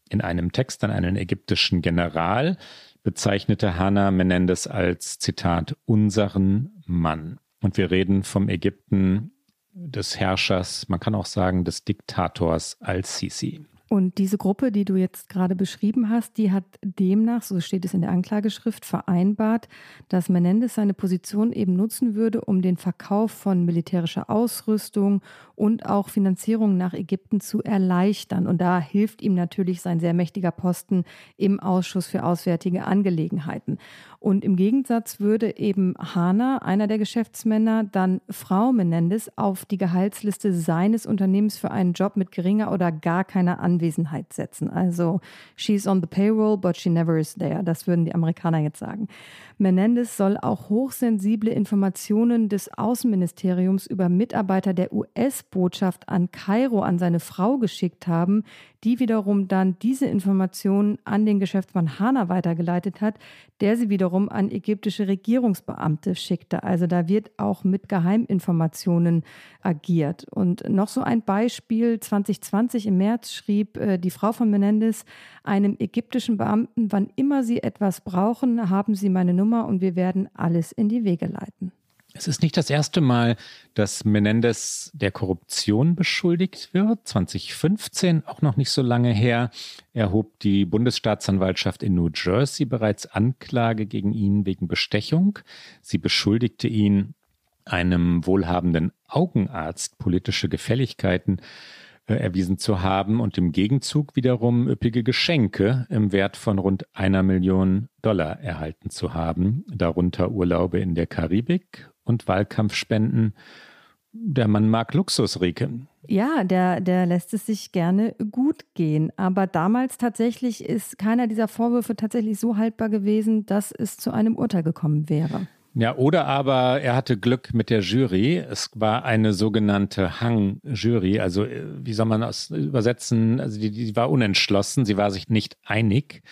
In einem Text an einen ägyptischen General bezeichnete Hannah Menendez als Zitat unseren Mann. Und wir reden vom Ägypten des Herrschers, man kann auch sagen des Diktators al-Sisi. Und diese Gruppe, die du jetzt gerade beschrieben hast, die hat demnach, so steht es in der Anklageschrift, vereinbart, dass Menendez seine Position eben nutzen würde, um den Verkauf von militärischer Ausrüstung und auch Finanzierung nach Ägypten zu erleichtern. Und da hilft ihm natürlich sein sehr mächtiger Posten im Ausschuss für Auswärtige Angelegenheiten. Und im Gegensatz würde eben Hana, einer der Geschäftsmänner, dann Frau Menendez auf die Gehaltsliste seines Unternehmens für einen Job mit geringer oder gar keiner Anwesenheit setzen. Also she's on the payroll, but she never is there. Das würden die Amerikaner jetzt sagen. Menendez soll auch hochsensible Informationen des Außenministeriums über Mitarbeiter der US-Botschaft an Kairo an seine Frau geschickt haben, die wiederum dann diese Informationen an den Geschäftsmann Hana weitergeleitet hat, der sie wiederum an ägyptische Regierungsbeamte schickte. Also da wird auch mit Geheiminformationen agiert. Und noch so ein Beispiel, 2020 im März schrieb äh, die Frau von Menendez einem ägyptischen Beamten, wann immer Sie etwas brauchen, haben Sie meine Nummer Nummer und wir werden alles in die Wege leiten. Es ist nicht das erste Mal, dass Menendez der Korruption beschuldigt wird. 2015, auch noch nicht so lange her, erhob die Bundesstaatsanwaltschaft in New Jersey bereits Anklage gegen ihn wegen Bestechung. Sie beschuldigte ihn, einem wohlhabenden Augenarzt politische Gefälligkeiten erwiesen zu haben und im Gegenzug wiederum üppige Geschenke im Wert von rund einer Million Dollar erhalten zu haben, darunter Urlaube in der Karibik und Wahlkampfspenden. Der Mann mag Luxus, Rike. Ja, der, der lässt es sich gerne gut gehen. Aber damals tatsächlich ist keiner dieser Vorwürfe tatsächlich so haltbar gewesen, dass es zu einem Urteil gekommen wäre. Ja, oder aber er hatte Glück mit der Jury. Es war eine sogenannte Hang-Jury. Also, äh, wie soll man das übersetzen? Also, die, die war unentschlossen. Sie war sich nicht einig.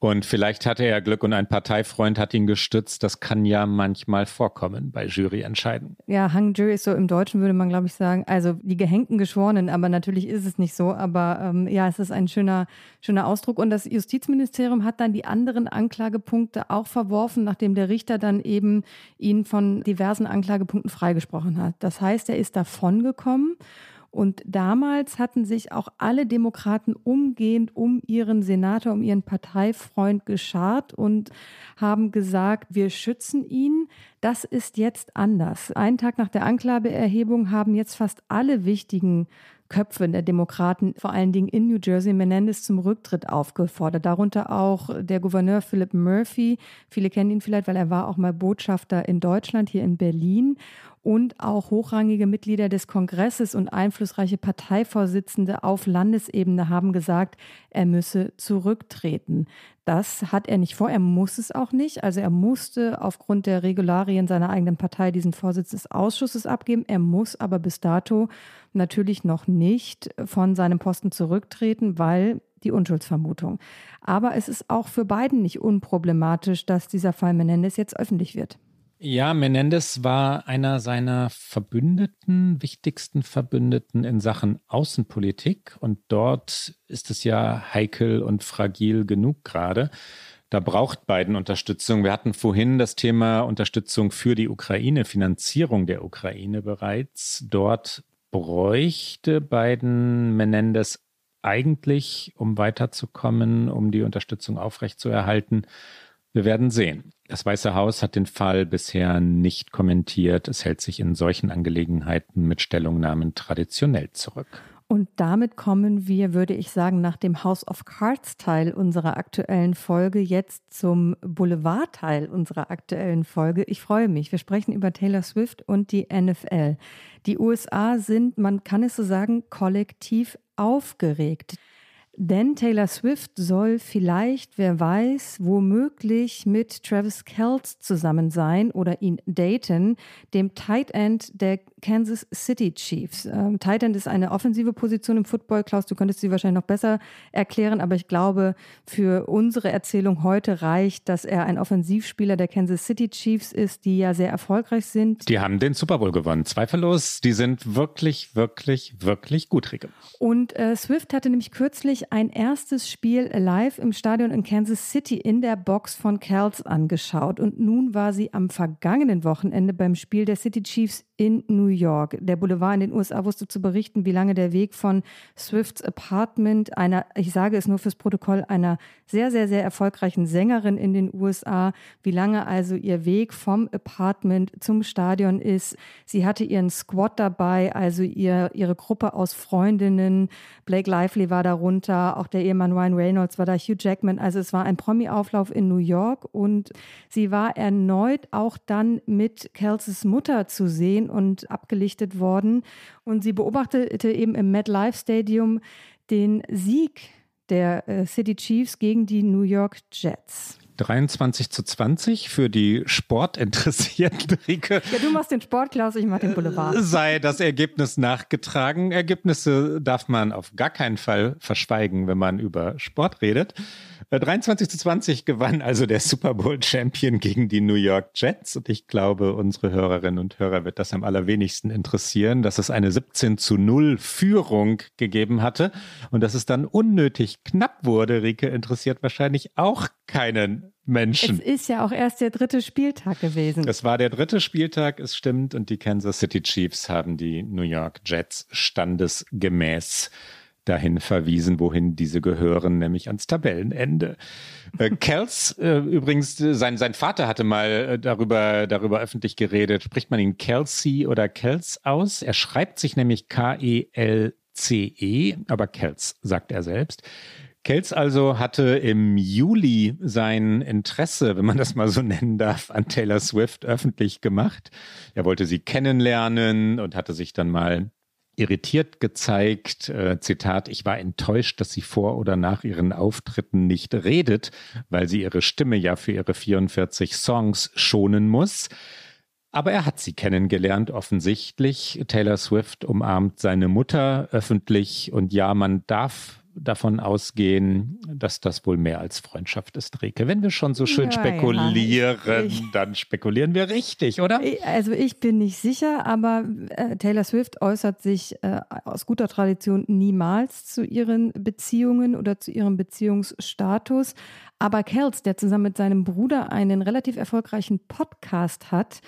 Und vielleicht hatte er Glück und ein Parteifreund hat ihn gestützt. Das kann ja manchmal vorkommen bei Juryentscheiden. Ja, Hung Jury ist so im Deutschen würde man, glaube ich, sagen, also die gehängten Geschworenen, aber natürlich ist es nicht so. Aber ähm, ja, es ist ein schöner, schöner Ausdruck. Und das Justizministerium hat dann die anderen Anklagepunkte auch verworfen, nachdem der Richter dann eben ihn von diversen Anklagepunkten freigesprochen hat. Das heißt, er ist davongekommen. Und damals hatten sich auch alle Demokraten umgehend um ihren Senator, um ihren Parteifreund geschart und haben gesagt, wir schützen ihn. Das ist jetzt anders. Einen Tag nach der Anklageerhebung haben jetzt fast alle wichtigen Köpfe der Demokraten, vor allen Dingen in New Jersey, Menendez zum Rücktritt aufgefordert. Darunter auch der Gouverneur Philip Murphy. Viele kennen ihn vielleicht, weil er war auch mal Botschafter in Deutschland, hier in Berlin und auch hochrangige Mitglieder des Kongresses und einflussreiche Parteivorsitzende auf Landesebene haben gesagt, er müsse zurücktreten. Das hat er nicht vor, er muss es auch nicht. Also er musste aufgrund der Regularien seiner eigenen Partei diesen Vorsitz des Ausschusses abgeben. Er muss aber bis dato natürlich noch nicht von seinem Posten zurücktreten, weil die Unschuldsvermutung. Aber es ist auch für beiden nicht unproblematisch, dass dieser Fall Menendez jetzt öffentlich wird. Ja, Menendez war einer seiner Verbündeten, wichtigsten Verbündeten in Sachen Außenpolitik. Und dort ist es ja heikel und fragil genug gerade. Da braucht Biden Unterstützung. Wir hatten vorhin das Thema Unterstützung für die Ukraine, Finanzierung der Ukraine bereits. Dort bräuchte Biden Menendez eigentlich, um weiterzukommen, um die Unterstützung aufrechtzuerhalten. Wir werden sehen. Das Weiße Haus hat den Fall bisher nicht kommentiert. Es hält sich in solchen Angelegenheiten mit Stellungnahmen traditionell zurück. Und damit kommen wir, würde ich sagen, nach dem House of Cards Teil unserer aktuellen Folge jetzt zum Boulevard Teil unserer aktuellen Folge. Ich freue mich. Wir sprechen über Taylor Swift und die NFL. Die USA sind, man kann es so sagen, kollektiv aufgeregt. Denn Taylor Swift soll vielleicht, wer weiß, womöglich mit Travis Kelce zusammen sein oder ihn daten, dem Tight End der Kansas City Chiefs. Ähm, Tight End ist eine offensive Position im Football. Klaus, du könntest sie wahrscheinlich noch besser erklären, aber ich glaube, für unsere Erzählung heute reicht, dass er ein Offensivspieler der Kansas City Chiefs ist, die ja sehr erfolgreich sind. Die haben den Super Bowl gewonnen, zweifellos. Die sind wirklich, wirklich, wirklich gut, Rieke. Und äh, Swift hatte nämlich kürzlich ein erstes Spiel live im Stadion in Kansas City in der Box von Kells angeschaut. Und nun war sie am vergangenen Wochenende beim Spiel der City Chiefs in New York. Der Boulevard in den USA wusste zu berichten, wie lange der Weg von Swifts Apartment, einer, ich sage es nur fürs Protokoll, einer sehr, sehr, sehr erfolgreichen Sängerin in den USA, wie lange also ihr Weg vom Apartment zum Stadion ist. Sie hatte ihren Squad dabei, also ihr, ihre Gruppe aus Freundinnen. Blake Lively war darunter, auch der Ehemann Ryan Reynolds war da, Hugh Jackman. Also es war ein Promi-Auflauf in New York und sie war erneut auch dann mit Kelses Mutter zu sehen und abgelichtet worden. Und sie beobachtete eben im MetLife Stadium den Sieg der äh, City Chiefs gegen die New York Jets. 23 zu 20 für die Sportinteressierten, Rike. Ja, du machst den Sport, Klaus, ich mach den Boulevard. Sei das Ergebnis nachgetragen. Ergebnisse darf man auf gar keinen Fall verschweigen, wenn man über Sport redet. 23 äh, zu 20 gewann also der Super Bowl Champion gegen die New York Jets. Und ich glaube, unsere Hörerinnen und Hörer wird das am allerwenigsten interessieren, dass es eine 17 zu 0 Führung gegeben hatte und dass es dann unnötig knapp wurde. Rike interessiert wahrscheinlich auch keinen Menschen. Es ist ja auch erst der dritte Spieltag gewesen. Es war der dritte Spieltag, es stimmt. Und die Kansas City Chiefs haben die New York Jets standesgemäß dahin verwiesen, wohin diese gehören, nämlich ans Tabellenende. Äh, Kels, äh, übrigens, sein, sein Vater hatte mal äh, darüber, darüber öffentlich geredet. Spricht man ihn Kelsey oder Kels aus? Er schreibt sich nämlich K-E-L-C-E, -E, aber Kels, sagt er selbst. Kels also hatte im Juli sein Interesse, wenn man das mal so nennen darf, an Taylor Swift öffentlich gemacht. Er wollte sie kennenlernen und hatte sich dann mal irritiert gezeigt, äh, Zitat, ich war enttäuscht, dass sie vor oder nach ihren Auftritten nicht redet, weil sie ihre Stimme ja für ihre 44 Songs schonen muss. Aber er hat sie kennengelernt, offensichtlich. Taylor Swift umarmt seine Mutter öffentlich und ja, man darf davon ausgehen, dass das wohl mehr als Freundschaft ist, Reke. Wenn wir schon so schön ja, spekulieren, ja. Ich, dann spekulieren wir richtig, oder? Also ich bin nicht sicher, aber äh, Taylor Swift äußert sich äh, aus guter Tradition niemals zu ihren Beziehungen oder zu ihrem Beziehungsstatus. Aber Kels, der zusammen mit seinem Bruder einen relativ erfolgreichen Podcast hat,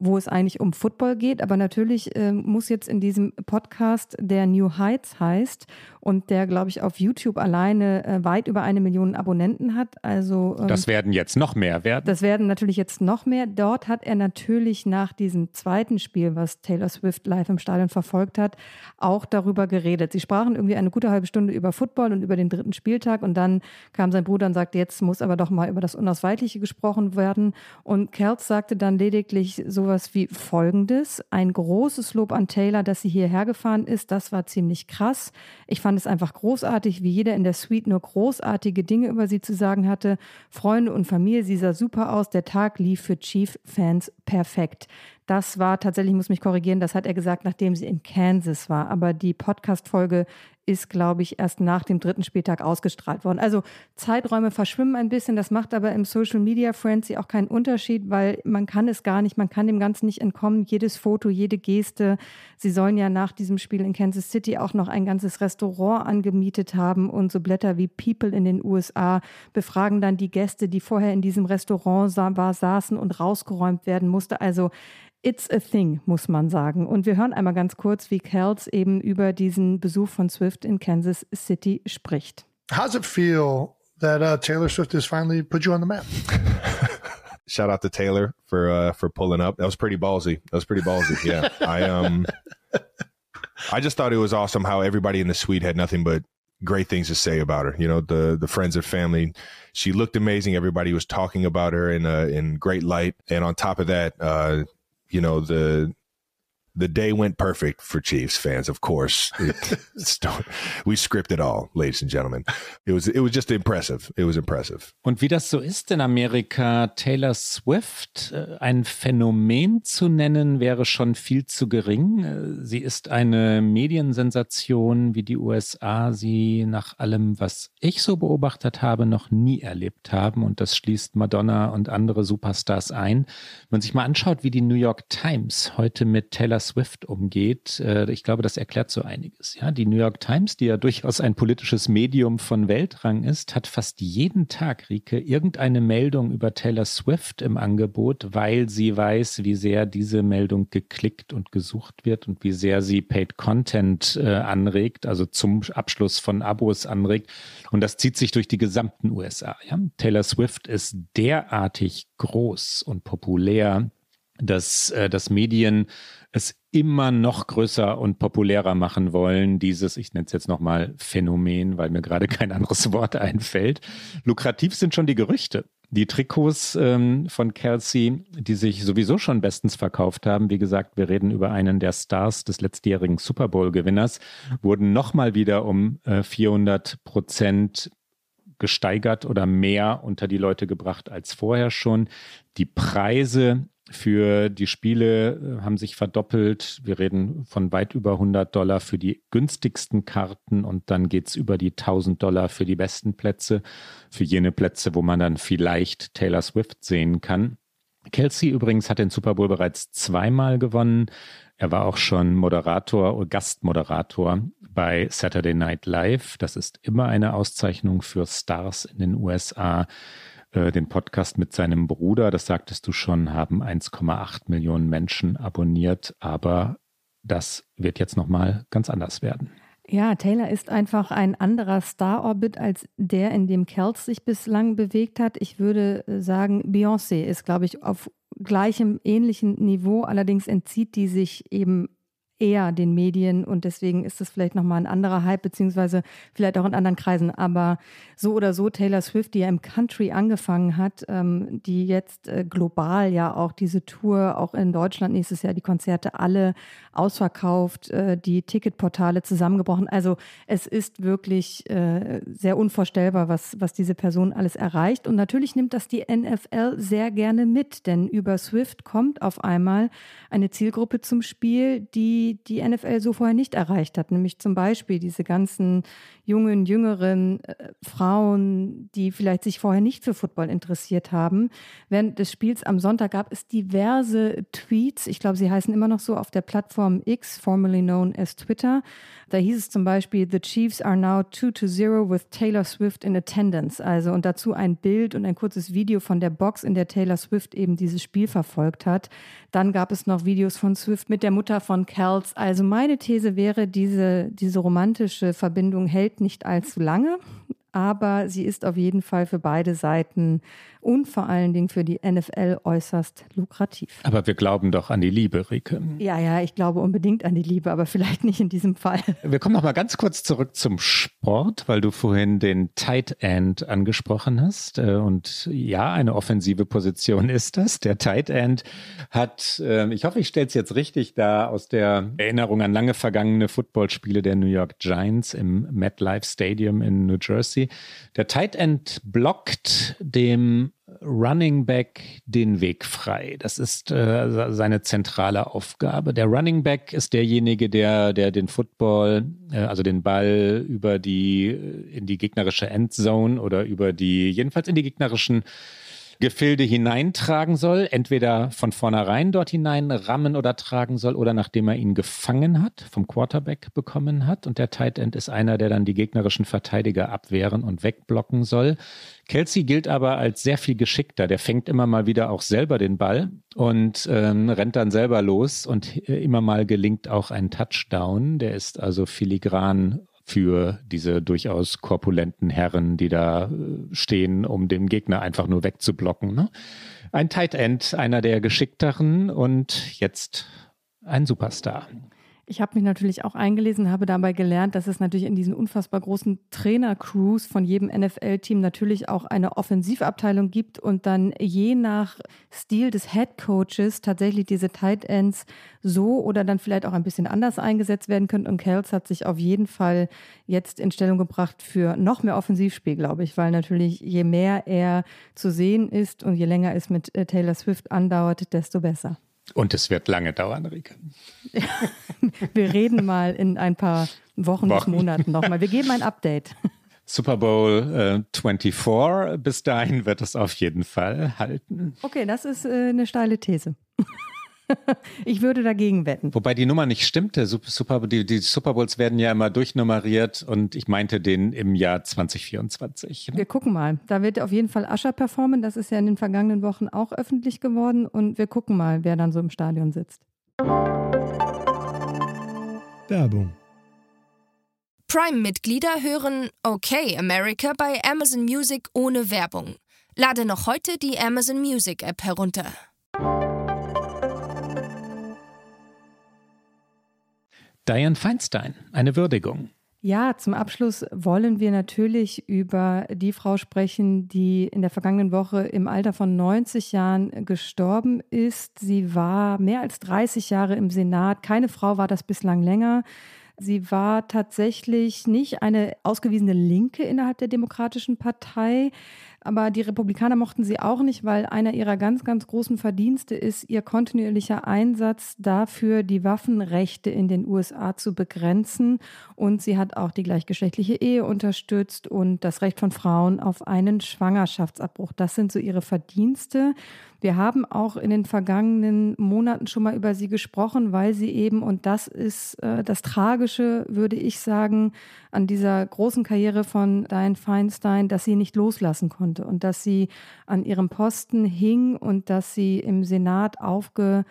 wo es eigentlich um Football geht, aber natürlich äh, muss jetzt in diesem Podcast, der New Heights heißt und der, glaube ich, auf YouTube alleine äh, weit über eine Million Abonnenten hat. Also ähm, das werden jetzt noch mehr werden. Das werden natürlich jetzt noch mehr. Dort hat er natürlich nach diesem zweiten Spiel, was Taylor Swift live im Stadion verfolgt hat, auch darüber geredet. Sie sprachen irgendwie eine gute halbe Stunde über Football und über den dritten Spieltag und dann kam sein Bruder und sagte, jetzt muss aber doch mal über das Unausweichliche gesprochen werden. Und Kels sagte dann lediglich sowas wie folgendes. Ein großes Lob an Taylor, dass sie hierher gefahren ist. Das war ziemlich krass. Ich fand es einfach großartig, wie jeder in der Suite nur großartige Dinge über sie zu sagen hatte. Freunde und Familie, sie sah super aus. Der Tag lief für Chief-Fans perfekt. Das war tatsächlich, ich muss mich korrigieren, das hat er gesagt, nachdem sie in Kansas war. Aber die Podcast-Folge ist, glaube ich, erst nach dem dritten Spieltag ausgestrahlt worden. Also Zeiträume verschwimmen ein bisschen. Das macht aber im Social Media Frenzy auch keinen Unterschied, weil man kann es gar nicht, man kann dem Ganzen nicht entkommen. Jedes Foto, jede Geste. Sie sollen ja nach diesem Spiel in Kansas City auch noch ein ganzes Restaurant angemietet haben und so Blätter wie People in den USA befragen dann die Gäste, die vorher in diesem Restaurant saßen und rausgeräumt werden musste. Also It's a thing, muss man sagen. Und wir hören einmal ganz kurz, wie Kels eben über diesen Besuch von Swift in Kansas City spricht. How's it feel that uh, Taylor Swift has finally put you on the map? Shout out to Taylor for uh, for pulling up. That was pretty ballsy. That was pretty ballsy. Yeah, I um, I just thought it was awesome how everybody in the suite had nothing but great things to say about her. You know, the the friends and family. She looked amazing. Everybody was talking about her in a, in great light. And on top of that, uh, you know the the day went perfect for Chiefs fans. Of course, we scripted all, ladies and gentlemen. It was it was just impressive. It was impressive. Und wie das so ist in Amerika, Taylor Swift, äh, ein Phänomen zu nennen, wäre schon viel zu gering. Äh, sie ist eine Mediensensation, wie die USA sie nach allem, was ich so beobachtet habe, noch nie erlebt haben. Und das schließt Madonna und andere Superstars ein. Wenn man sich mal anschaut, wie die New York Times heute mit Taylor Swift umgeht, äh, ich glaube, das erklärt so einiges. Ja, die New York Times, die ja durchaus ein politisches Medium von Weltrang ist, hat fast jeden Tag, Rike, irgendeine Meldung über Taylor Swift im Angebot, weil sie weiß, wie sehr diese Meldung geklickt und gesucht wird und wie sehr sie Paid Content äh, anregt, also zum Abschluss von Abos anregt. Und das zieht sich durch die gesamten USA. Ja? Taylor Swift ist derartig groß und populär, dass, äh, dass Medien es immer noch größer und populärer machen wollen, dieses, ich nenne es jetzt nochmal Phänomen, weil mir gerade kein anderes Wort einfällt. Lukrativ sind schon die Gerüchte. Die Trikots ähm, von Kelsey, die sich sowieso schon bestens verkauft haben, wie gesagt, wir reden über einen der Stars des letztjährigen Super Bowl-Gewinners, wurden nochmal wieder um äh, 400 Prozent gesteigert oder mehr unter die Leute gebracht als vorher schon. Die Preise für die Spiele äh, haben sich verdoppelt. Wir reden von weit über 100 Dollar für die günstigsten Karten und dann geht's über die 1000 Dollar für die besten Plätze, für jene Plätze, wo man dann vielleicht Taylor Swift sehen kann. Kelsey übrigens hat den Super Bowl bereits zweimal gewonnen. Er war auch schon Moderator oder Gastmoderator bei Saturday Night Live. Das ist immer eine Auszeichnung für Stars in den USA. Äh, den Podcast mit seinem Bruder, das sagtest du schon, haben 1,8 Millionen Menschen abonniert, aber das wird jetzt nochmal ganz anders werden. Ja, Taylor ist einfach ein anderer Star-Orbit als der, in dem Kels sich bislang bewegt hat. Ich würde äh, sagen, Beyoncé ist, glaube ich, auf gleichem, ähnlichen Niveau. Allerdings entzieht die sich eben eher den Medien und deswegen ist es vielleicht nochmal ein anderer Hype, beziehungsweise vielleicht auch in anderen Kreisen. Aber so oder so, Taylor Swift, die ja im Country angefangen hat, ähm, die jetzt äh, global ja auch diese Tour, auch in Deutschland nächstes Jahr die Konzerte alle ausverkauft, äh, die Ticketportale zusammengebrochen. Also es ist wirklich äh, sehr unvorstellbar, was, was diese Person alles erreicht. Und natürlich nimmt das die NFL sehr gerne mit, denn über Swift kommt auf einmal eine Zielgruppe zum Spiel, die die NFL so vorher nicht erreicht hat, nämlich zum Beispiel diese ganzen jungen, jüngeren äh, Frauen, die vielleicht sich vorher nicht für Football interessiert haben. Während des Spiels am Sonntag gab es diverse Tweets, ich glaube, sie heißen immer noch so auf der Plattform X, formerly known as Twitter. Da hieß es zum Beispiel, The Chiefs are now 2 to 0 with Taylor Swift in attendance. Also und dazu ein Bild und ein kurzes Video von der Box, in der Taylor Swift eben dieses Spiel verfolgt hat. Dann gab es noch Videos von Swift mit der Mutter von Kels. Also meine These wäre, diese, diese romantische Verbindung hält nicht allzu lange aber sie ist auf jeden Fall für beide Seiten und vor allen Dingen für die NFL äußerst lukrativ. Aber wir glauben doch an die Liebe, Rike. Ja, ja, ich glaube unbedingt an die Liebe, aber vielleicht nicht in diesem Fall. Wir kommen noch mal ganz kurz zurück zum Sport, weil du vorhin den Tight End angesprochen hast. Äh, und ja, eine offensive Position ist das. Der Tight End hat, ähm, ich hoffe, ich stelle es jetzt richtig da, aus der Erinnerung an lange vergangene Footballspiele der New York Giants im MetLife Stadium in New Jersey. Der Tight End blockt dem Running Back den Weg frei. Das ist äh, seine zentrale Aufgabe. Der Running Back ist derjenige, der, der den Football, äh, also den Ball über die, in die gegnerische Endzone oder über die, jedenfalls in die gegnerischen Gefilde hineintragen soll, entweder von vornherein dort hinein rammen oder tragen soll oder nachdem er ihn gefangen hat, vom Quarterback bekommen hat. Und der Tight End ist einer, der dann die gegnerischen Verteidiger abwehren und wegblocken soll. Kelsey gilt aber als sehr viel geschickter. Der fängt immer mal wieder auch selber den Ball und ähm, rennt dann selber los und äh, immer mal gelingt auch ein Touchdown. Der ist also filigran für diese durchaus korpulenten Herren, die da äh, stehen, um den Gegner einfach nur wegzublocken. Ne? Ein Tight End, einer der geschickteren und jetzt ein Superstar. Ich habe mich natürlich auch eingelesen, habe dabei gelernt, dass es natürlich in diesen unfassbar großen Trainer-Crews von jedem NFL-Team natürlich auch eine Offensivabteilung gibt und dann je nach Stil des Head Coaches tatsächlich diese Tight Ends so oder dann vielleicht auch ein bisschen anders eingesetzt werden können. Und Kels hat sich auf jeden Fall jetzt in Stellung gebracht für noch mehr Offensivspiel, glaube ich, weil natürlich je mehr er zu sehen ist und je länger es mit äh, Taylor Swift andauert, desto besser. Und es wird lange dauern, Rike. Wir reden mal in ein paar Wochen, Wochen. bis Monaten nochmal. Wir geben ein Update. Super Bowl äh, 24, bis dahin wird es auf jeden Fall halten. Okay, das ist äh, eine steile These. ich würde dagegen wetten. Wobei die Nummer nicht stimmte. Super, die, die Super Bowls werden ja immer durchnummeriert und ich meinte den im Jahr 2024. Ne? Wir gucken mal. Da wird auf jeden Fall Ascher performen. Das ist ja in den vergangenen Wochen auch öffentlich geworden und wir gucken mal, wer dann so im Stadion sitzt. Werbung. Prime-Mitglieder hören Okay America bei Amazon Music ohne Werbung. Lade noch heute die Amazon Music App herunter. Diane Feinstein, eine Würdigung. Ja, zum Abschluss wollen wir natürlich über die Frau sprechen, die in der vergangenen Woche im Alter von 90 Jahren gestorben ist. Sie war mehr als 30 Jahre im Senat. Keine Frau war das bislang länger. Sie war tatsächlich nicht eine ausgewiesene Linke innerhalb der Demokratischen Partei. Aber die Republikaner mochten sie auch nicht, weil einer ihrer ganz, ganz großen Verdienste ist ihr kontinuierlicher Einsatz dafür, die Waffenrechte in den USA zu begrenzen. Und sie hat auch die gleichgeschlechtliche Ehe unterstützt und das Recht von Frauen auf einen Schwangerschaftsabbruch. Das sind so ihre Verdienste. Wir haben auch in den vergangenen Monaten schon mal über sie gesprochen, weil sie eben, und das ist äh, das Tragische, würde ich sagen, an dieser großen Karriere von Diane Feinstein, dass sie nicht loslassen konnte und dass sie an ihrem Posten hing und dass sie im Senat aufgefahren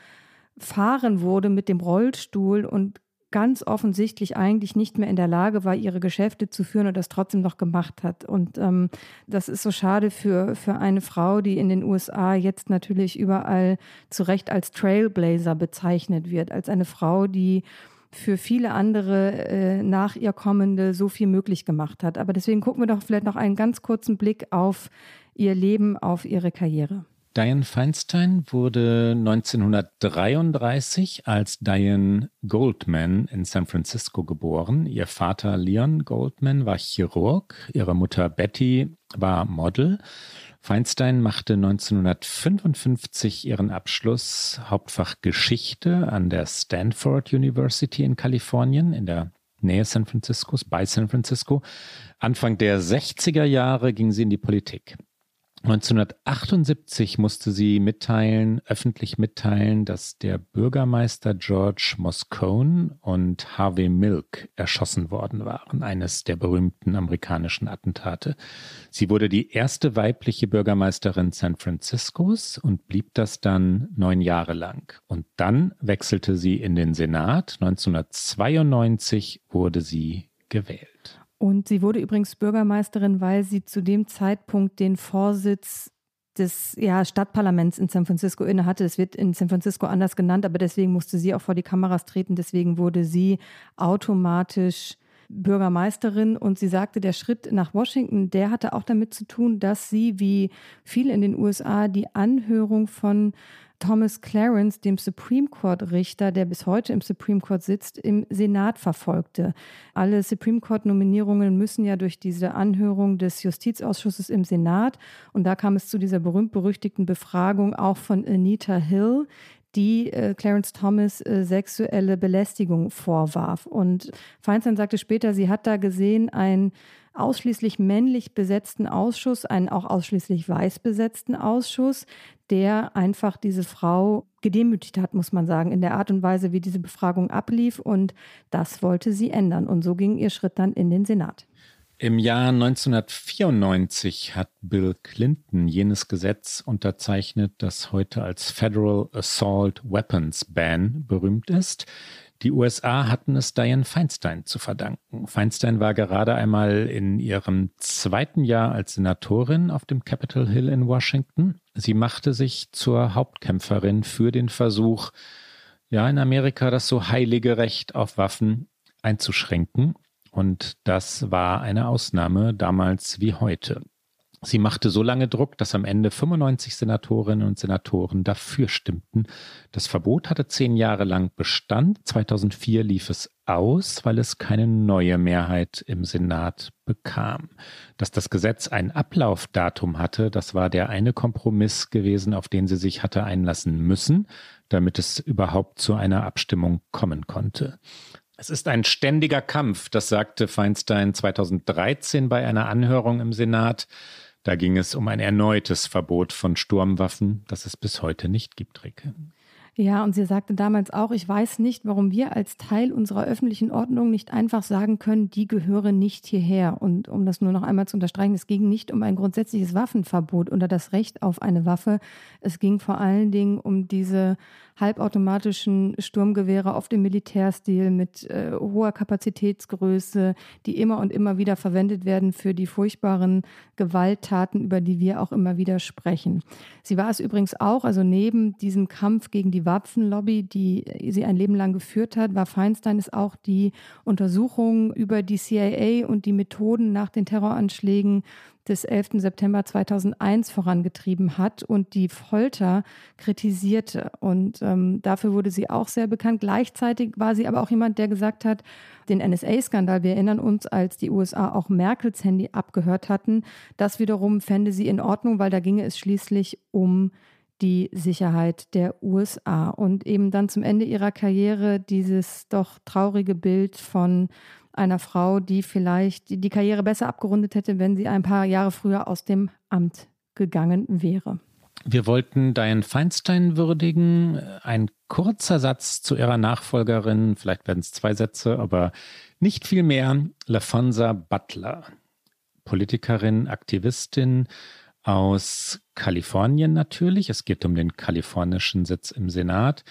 wurde mit dem Rollstuhl und ganz offensichtlich eigentlich nicht mehr in der Lage war, ihre Geschäfte zu führen und das trotzdem noch gemacht hat. Und ähm, das ist so schade für, für eine Frau, die in den USA jetzt natürlich überall zu Recht als Trailblazer bezeichnet wird, als eine Frau, die für viele andere äh, nach ihr kommende so viel möglich gemacht hat. Aber deswegen gucken wir doch vielleicht noch einen ganz kurzen Blick auf ihr Leben, auf ihre Karriere. Diane Feinstein wurde 1933 als Diane Goldman in San Francisco geboren. Ihr Vater Leon Goldman war Chirurg, ihre Mutter Betty war Model. Feinstein machte 1955 ihren Abschluss Hauptfach Geschichte an der Stanford University in Kalifornien in der Nähe San Franciscos, bei San Francisco. Anfang der 60er Jahre ging sie in die Politik. 1978 musste sie mitteilen, öffentlich mitteilen, dass der Bürgermeister George Moscone und Harvey Milk erschossen worden waren, eines der berühmten amerikanischen Attentate. Sie wurde die erste weibliche Bürgermeisterin San Franciscos und blieb das dann neun Jahre lang. Und dann wechselte sie in den Senat. 1992 wurde sie gewählt. Und sie wurde übrigens Bürgermeisterin, weil sie zu dem Zeitpunkt den Vorsitz des ja, Stadtparlaments in San Francisco innehatte. Es wird in San Francisco anders genannt, aber deswegen musste sie auch vor die Kameras treten. Deswegen wurde sie automatisch Bürgermeisterin und sie sagte, der Schritt nach Washington, der hatte auch damit zu tun, dass sie, wie viele in den USA, die Anhörung von Thomas Clarence, dem Supreme Court Richter, der bis heute im Supreme Court sitzt, im Senat verfolgte. Alle Supreme Court Nominierungen müssen ja durch diese Anhörung des Justizausschusses im Senat und da kam es zu dieser berühmt-berüchtigten Befragung auch von Anita Hill, die äh, Clarence Thomas äh, sexuelle Belästigung vorwarf. Und Feinstein sagte später, sie hat da gesehen ein ausschließlich männlich besetzten Ausschuss, einen auch ausschließlich weiß besetzten Ausschuss, der einfach diese Frau gedemütigt hat, muss man sagen, in der Art und Weise, wie diese Befragung ablief. Und das wollte sie ändern. Und so ging ihr Schritt dann in den Senat. Im Jahr 1994 hat Bill Clinton jenes Gesetz unterzeichnet, das heute als Federal Assault Weapons Ban berühmt ist. Die USA hatten es Dianne Feinstein zu verdanken. Feinstein war gerade einmal in ihrem zweiten Jahr als Senatorin auf dem Capitol Hill in Washington. Sie machte sich zur Hauptkämpferin für den Versuch, ja, in Amerika das so heilige Recht auf Waffen einzuschränken. Und das war eine Ausnahme damals wie heute. Sie machte so lange Druck, dass am Ende 95 Senatorinnen und Senatoren dafür stimmten. Das Verbot hatte zehn Jahre lang Bestand. 2004 lief es aus, weil es keine neue Mehrheit im Senat bekam. Dass das Gesetz ein Ablaufdatum hatte, das war der eine Kompromiss gewesen, auf den sie sich hatte einlassen müssen, damit es überhaupt zu einer Abstimmung kommen konnte. Es ist ein ständiger Kampf, das sagte Feinstein 2013 bei einer Anhörung im Senat. Da ging es um ein erneutes Verbot von Sturmwaffen, das es bis heute nicht gibt, Ricke. Ja, und sie sagte damals auch, ich weiß nicht, warum wir als Teil unserer öffentlichen Ordnung nicht einfach sagen können, die gehören nicht hierher. Und um das nur noch einmal zu unterstreichen, es ging nicht um ein grundsätzliches Waffenverbot oder das Recht auf eine Waffe. Es ging vor allen Dingen um diese halbautomatischen Sturmgewehre auf dem Militärstil mit äh, hoher Kapazitätsgröße, die immer und immer wieder verwendet werden für die furchtbaren Gewalttaten, über die wir auch immer wieder sprechen. Sie war es übrigens auch, also neben diesem Kampf gegen die Waffenlobby, die sie ein Leben lang geführt hat, war Feinstein es auch die Untersuchung über die CIA und die Methoden nach den Terroranschlägen des 11. September 2001 vorangetrieben hat und die Folter kritisierte. Und ähm, dafür wurde sie auch sehr bekannt. Gleichzeitig war sie aber auch jemand, der gesagt hat, den NSA-Skandal, wir erinnern uns, als die USA auch Merkels Handy abgehört hatten, das wiederum fände sie in Ordnung, weil da ginge es schließlich um die Sicherheit der USA. Und eben dann zum Ende ihrer Karriere dieses doch traurige Bild von einer Frau, die vielleicht die Karriere besser abgerundet hätte, wenn sie ein paar Jahre früher aus dem Amt gegangen wäre. Wir wollten Diane Feinstein würdigen. Ein kurzer Satz zu ihrer Nachfolgerin, vielleicht werden es zwei Sätze, aber nicht viel mehr. LaFonza Butler, Politikerin, Aktivistin aus Kalifornien natürlich. Es geht um den kalifornischen Sitz im Senat.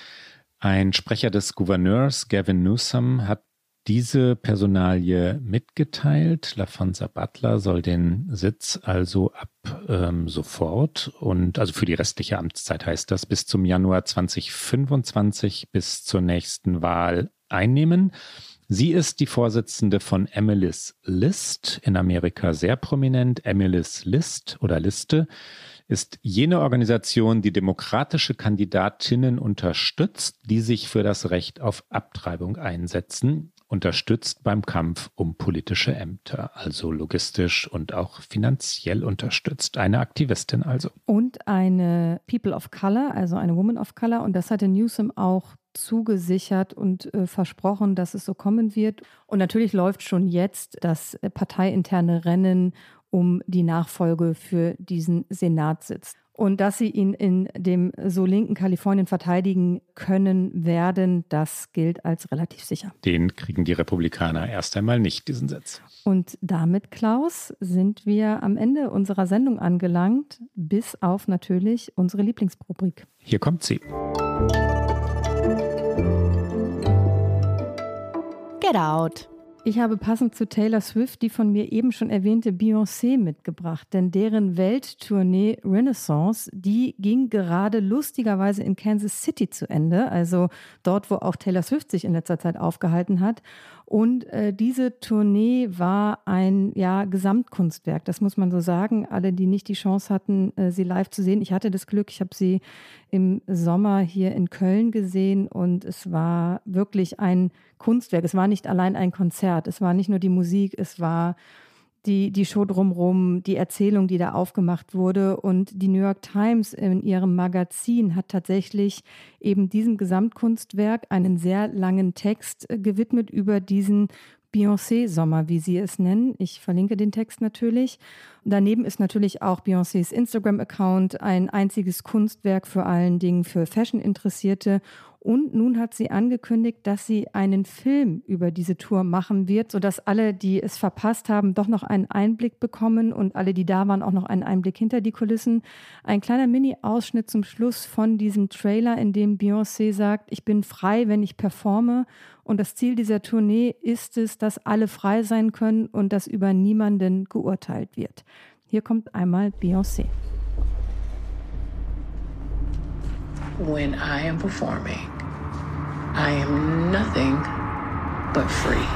Ein Sprecher des Gouverneurs, Gavin Newsom, hat diese Personalie mitgeteilt. LaFonza Butler soll den Sitz also ab ähm, sofort und also für die restliche Amtszeit heißt das bis zum Januar 2025 bis zur nächsten Wahl einnehmen. Sie ist die Vorsitzende von Emily's List, in Amerika sehr prominent. Emily's List oder Liste ist jene Organisation, die demokratische Kandidatinnen unterstützt, die sich für das Recht auf Abtreibung einsetzen unterstützt beim Kampf um politische Ämter, also logistisch und auch finanziell unterstützt. Eine Aktivistin also. Und eine People of Color, also eine Woman of Color. Und das hatte Newsom auch zugesichert und äh, versprochen, dass es so kommen wird. Und natürlich läuft schon jetzt das parteiinterne Rennen um die Nachfolge für diesen Senatssitz und dass sie ihn in dem so linken Kalifornien verteidigen können werden, das gilt als relativ sicher. Den kriegen die Republikaner erst einmal nicht, diesen Sitz. Und damit, Klaus, sind wir am Ende unserer Sendung angelangt, bis auf natürlich unsere Lieblingsrubrik. Hier kommt sie. Get Out. Ich habe passend zu Taylor Swift die von mir eben schon erwähnte Beyoncé mitgebracht, denn deren Welttournee Renaissance, die ging gerade lustigerweise in Kansas City zu Ende, also dort, wo auch Taylor Swift sich in letzter Zeit aufgehalten hat. Und äh, diese Tournee war ein ja, Gesamtkunstwerk, das muss man so sagen. Alle, die nicht die Chance hatten, äh, sie live zu sehen, ich hatte das Glück, ich habe sie im Sommer hier in Köln gesehen und es war wirklich ein Kunstwerk. Es war nicht allein ein Konzert, es war nicht nur die Musik, es war die, die Show drumherum, die Erzählung, die da aufgemacht wurde. Und die New York Times in ihrem Magazin hat tatsächlich eben diesem Gesamtkunstwerk einen sehr langen Text äh, gewidmet über diesen Beyoncé-Sommer, wie sie es nennen. Ich verlinke den Text natürlich. Daneben ist natürlich auch Beyoncés Instagram-Account ein einziges Kunstwerk vor allen Dingen für Fashion-Interessierte und nun hat sie angekündigt, dass sie einen Film über diese Tour machen wird, sodass alle, die es verpasst haben, doch noch einen Einblick bekommen und alle, die da waren, auch noch einen Einblick hinter die Kulissen. Ein kleiner Mini-Ausschnitt zum Schluss von diesem Trailer, in dem Beyoncé sagt, ich bin frei, wenn ich performe. Und das Ziel dieser Tournee ist es, dass alle frei sein können und dass über niemanden geurteilt wird. Hier kommt einmal Beyoncé. when I am performing, I am nothing but free.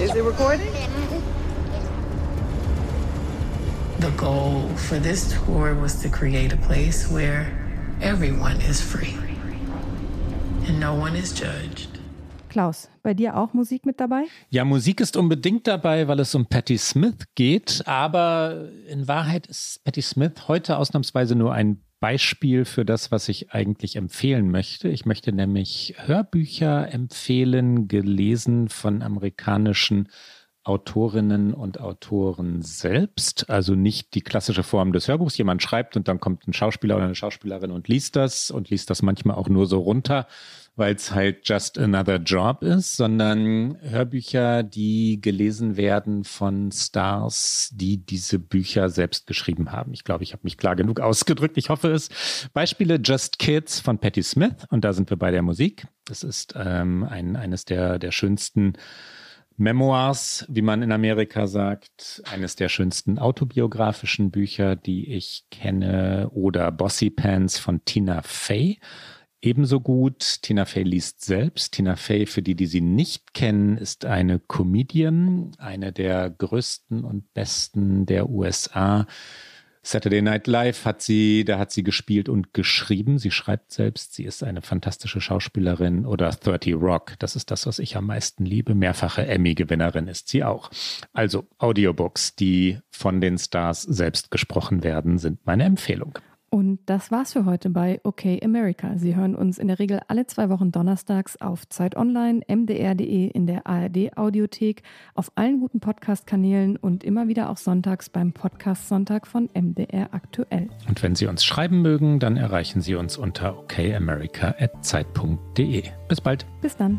Is it recording? The goal for this tour was to create a place where everyone is free and no one is judged. Klaus, bei dir auch Musik mit dabei? Ja, Musik ist unbedingt dabei, weil es um Patti Smith geht. Aber in Wahrheit ist Patti Smith heute ausnahmsweise nur ein Beispiel für das, was ich eigentlich empfehlen möchte. Ich möchte nämlich Hörbücher empfehlen, gelesen von amerikanischen Autorinnen und Autoren selbst, also nicht die klassische Form des Hörbuchs. Jemand schreibt und dann kommt ein Schauspieler oder eine Schauspielerin und liest das und liest das manchmal auch nur so runter, weil es halt just another job ist, sondern Hörbücher, die gelesen werden von Stars, die diese Bücher selbst geschrieben haben. Ich glaube, ich habe mich klar genug ausgedrückt. Ich hoffe es. Beispiele Just Kids von Patti Smith und da sind wir bei der Musik. Das ist ähm, ein, eines der, der schönsten Memoirs, wie man in Amerika sagt, eines der schönsten autobiografischen Bücher, die ich kenne, oder Bossy Pants von Tina Fey. Ebenso gut, Tina Fey liest selbst. Tina Fey, für die, die sie nicht kennen, ist eine Comedian, eine der größten und besten der USA. Saturday Night Live hat sie, da hat sie gespielt und geschrieben. Sie schreibt selbst, sie ist eine fantastische Schauspielerin oder 30 Rock. Das ist das, was ich am meisten liebe. Mehrfache Emmy-Gewinnerin ist sie auch. Also Audiobooks, die von den Stars selbst gesprochen werden, sind meine Empfehlung. Und das war's für heute bei OK America. Sie hören uns in der Regel alle zwei Wochen donnerstags auf Zeit Online, mdr.de, in der ARD Audiothek, auf allen guten Podcast-Kanälen und immer wieder auch sonntags beim Podcast Sonntag von MDR aktuell. Und wenn Sie uns schreiben mögen, dann erreichen Sie uns unter okamerica.zeit.de. Bis bald. Bis dann.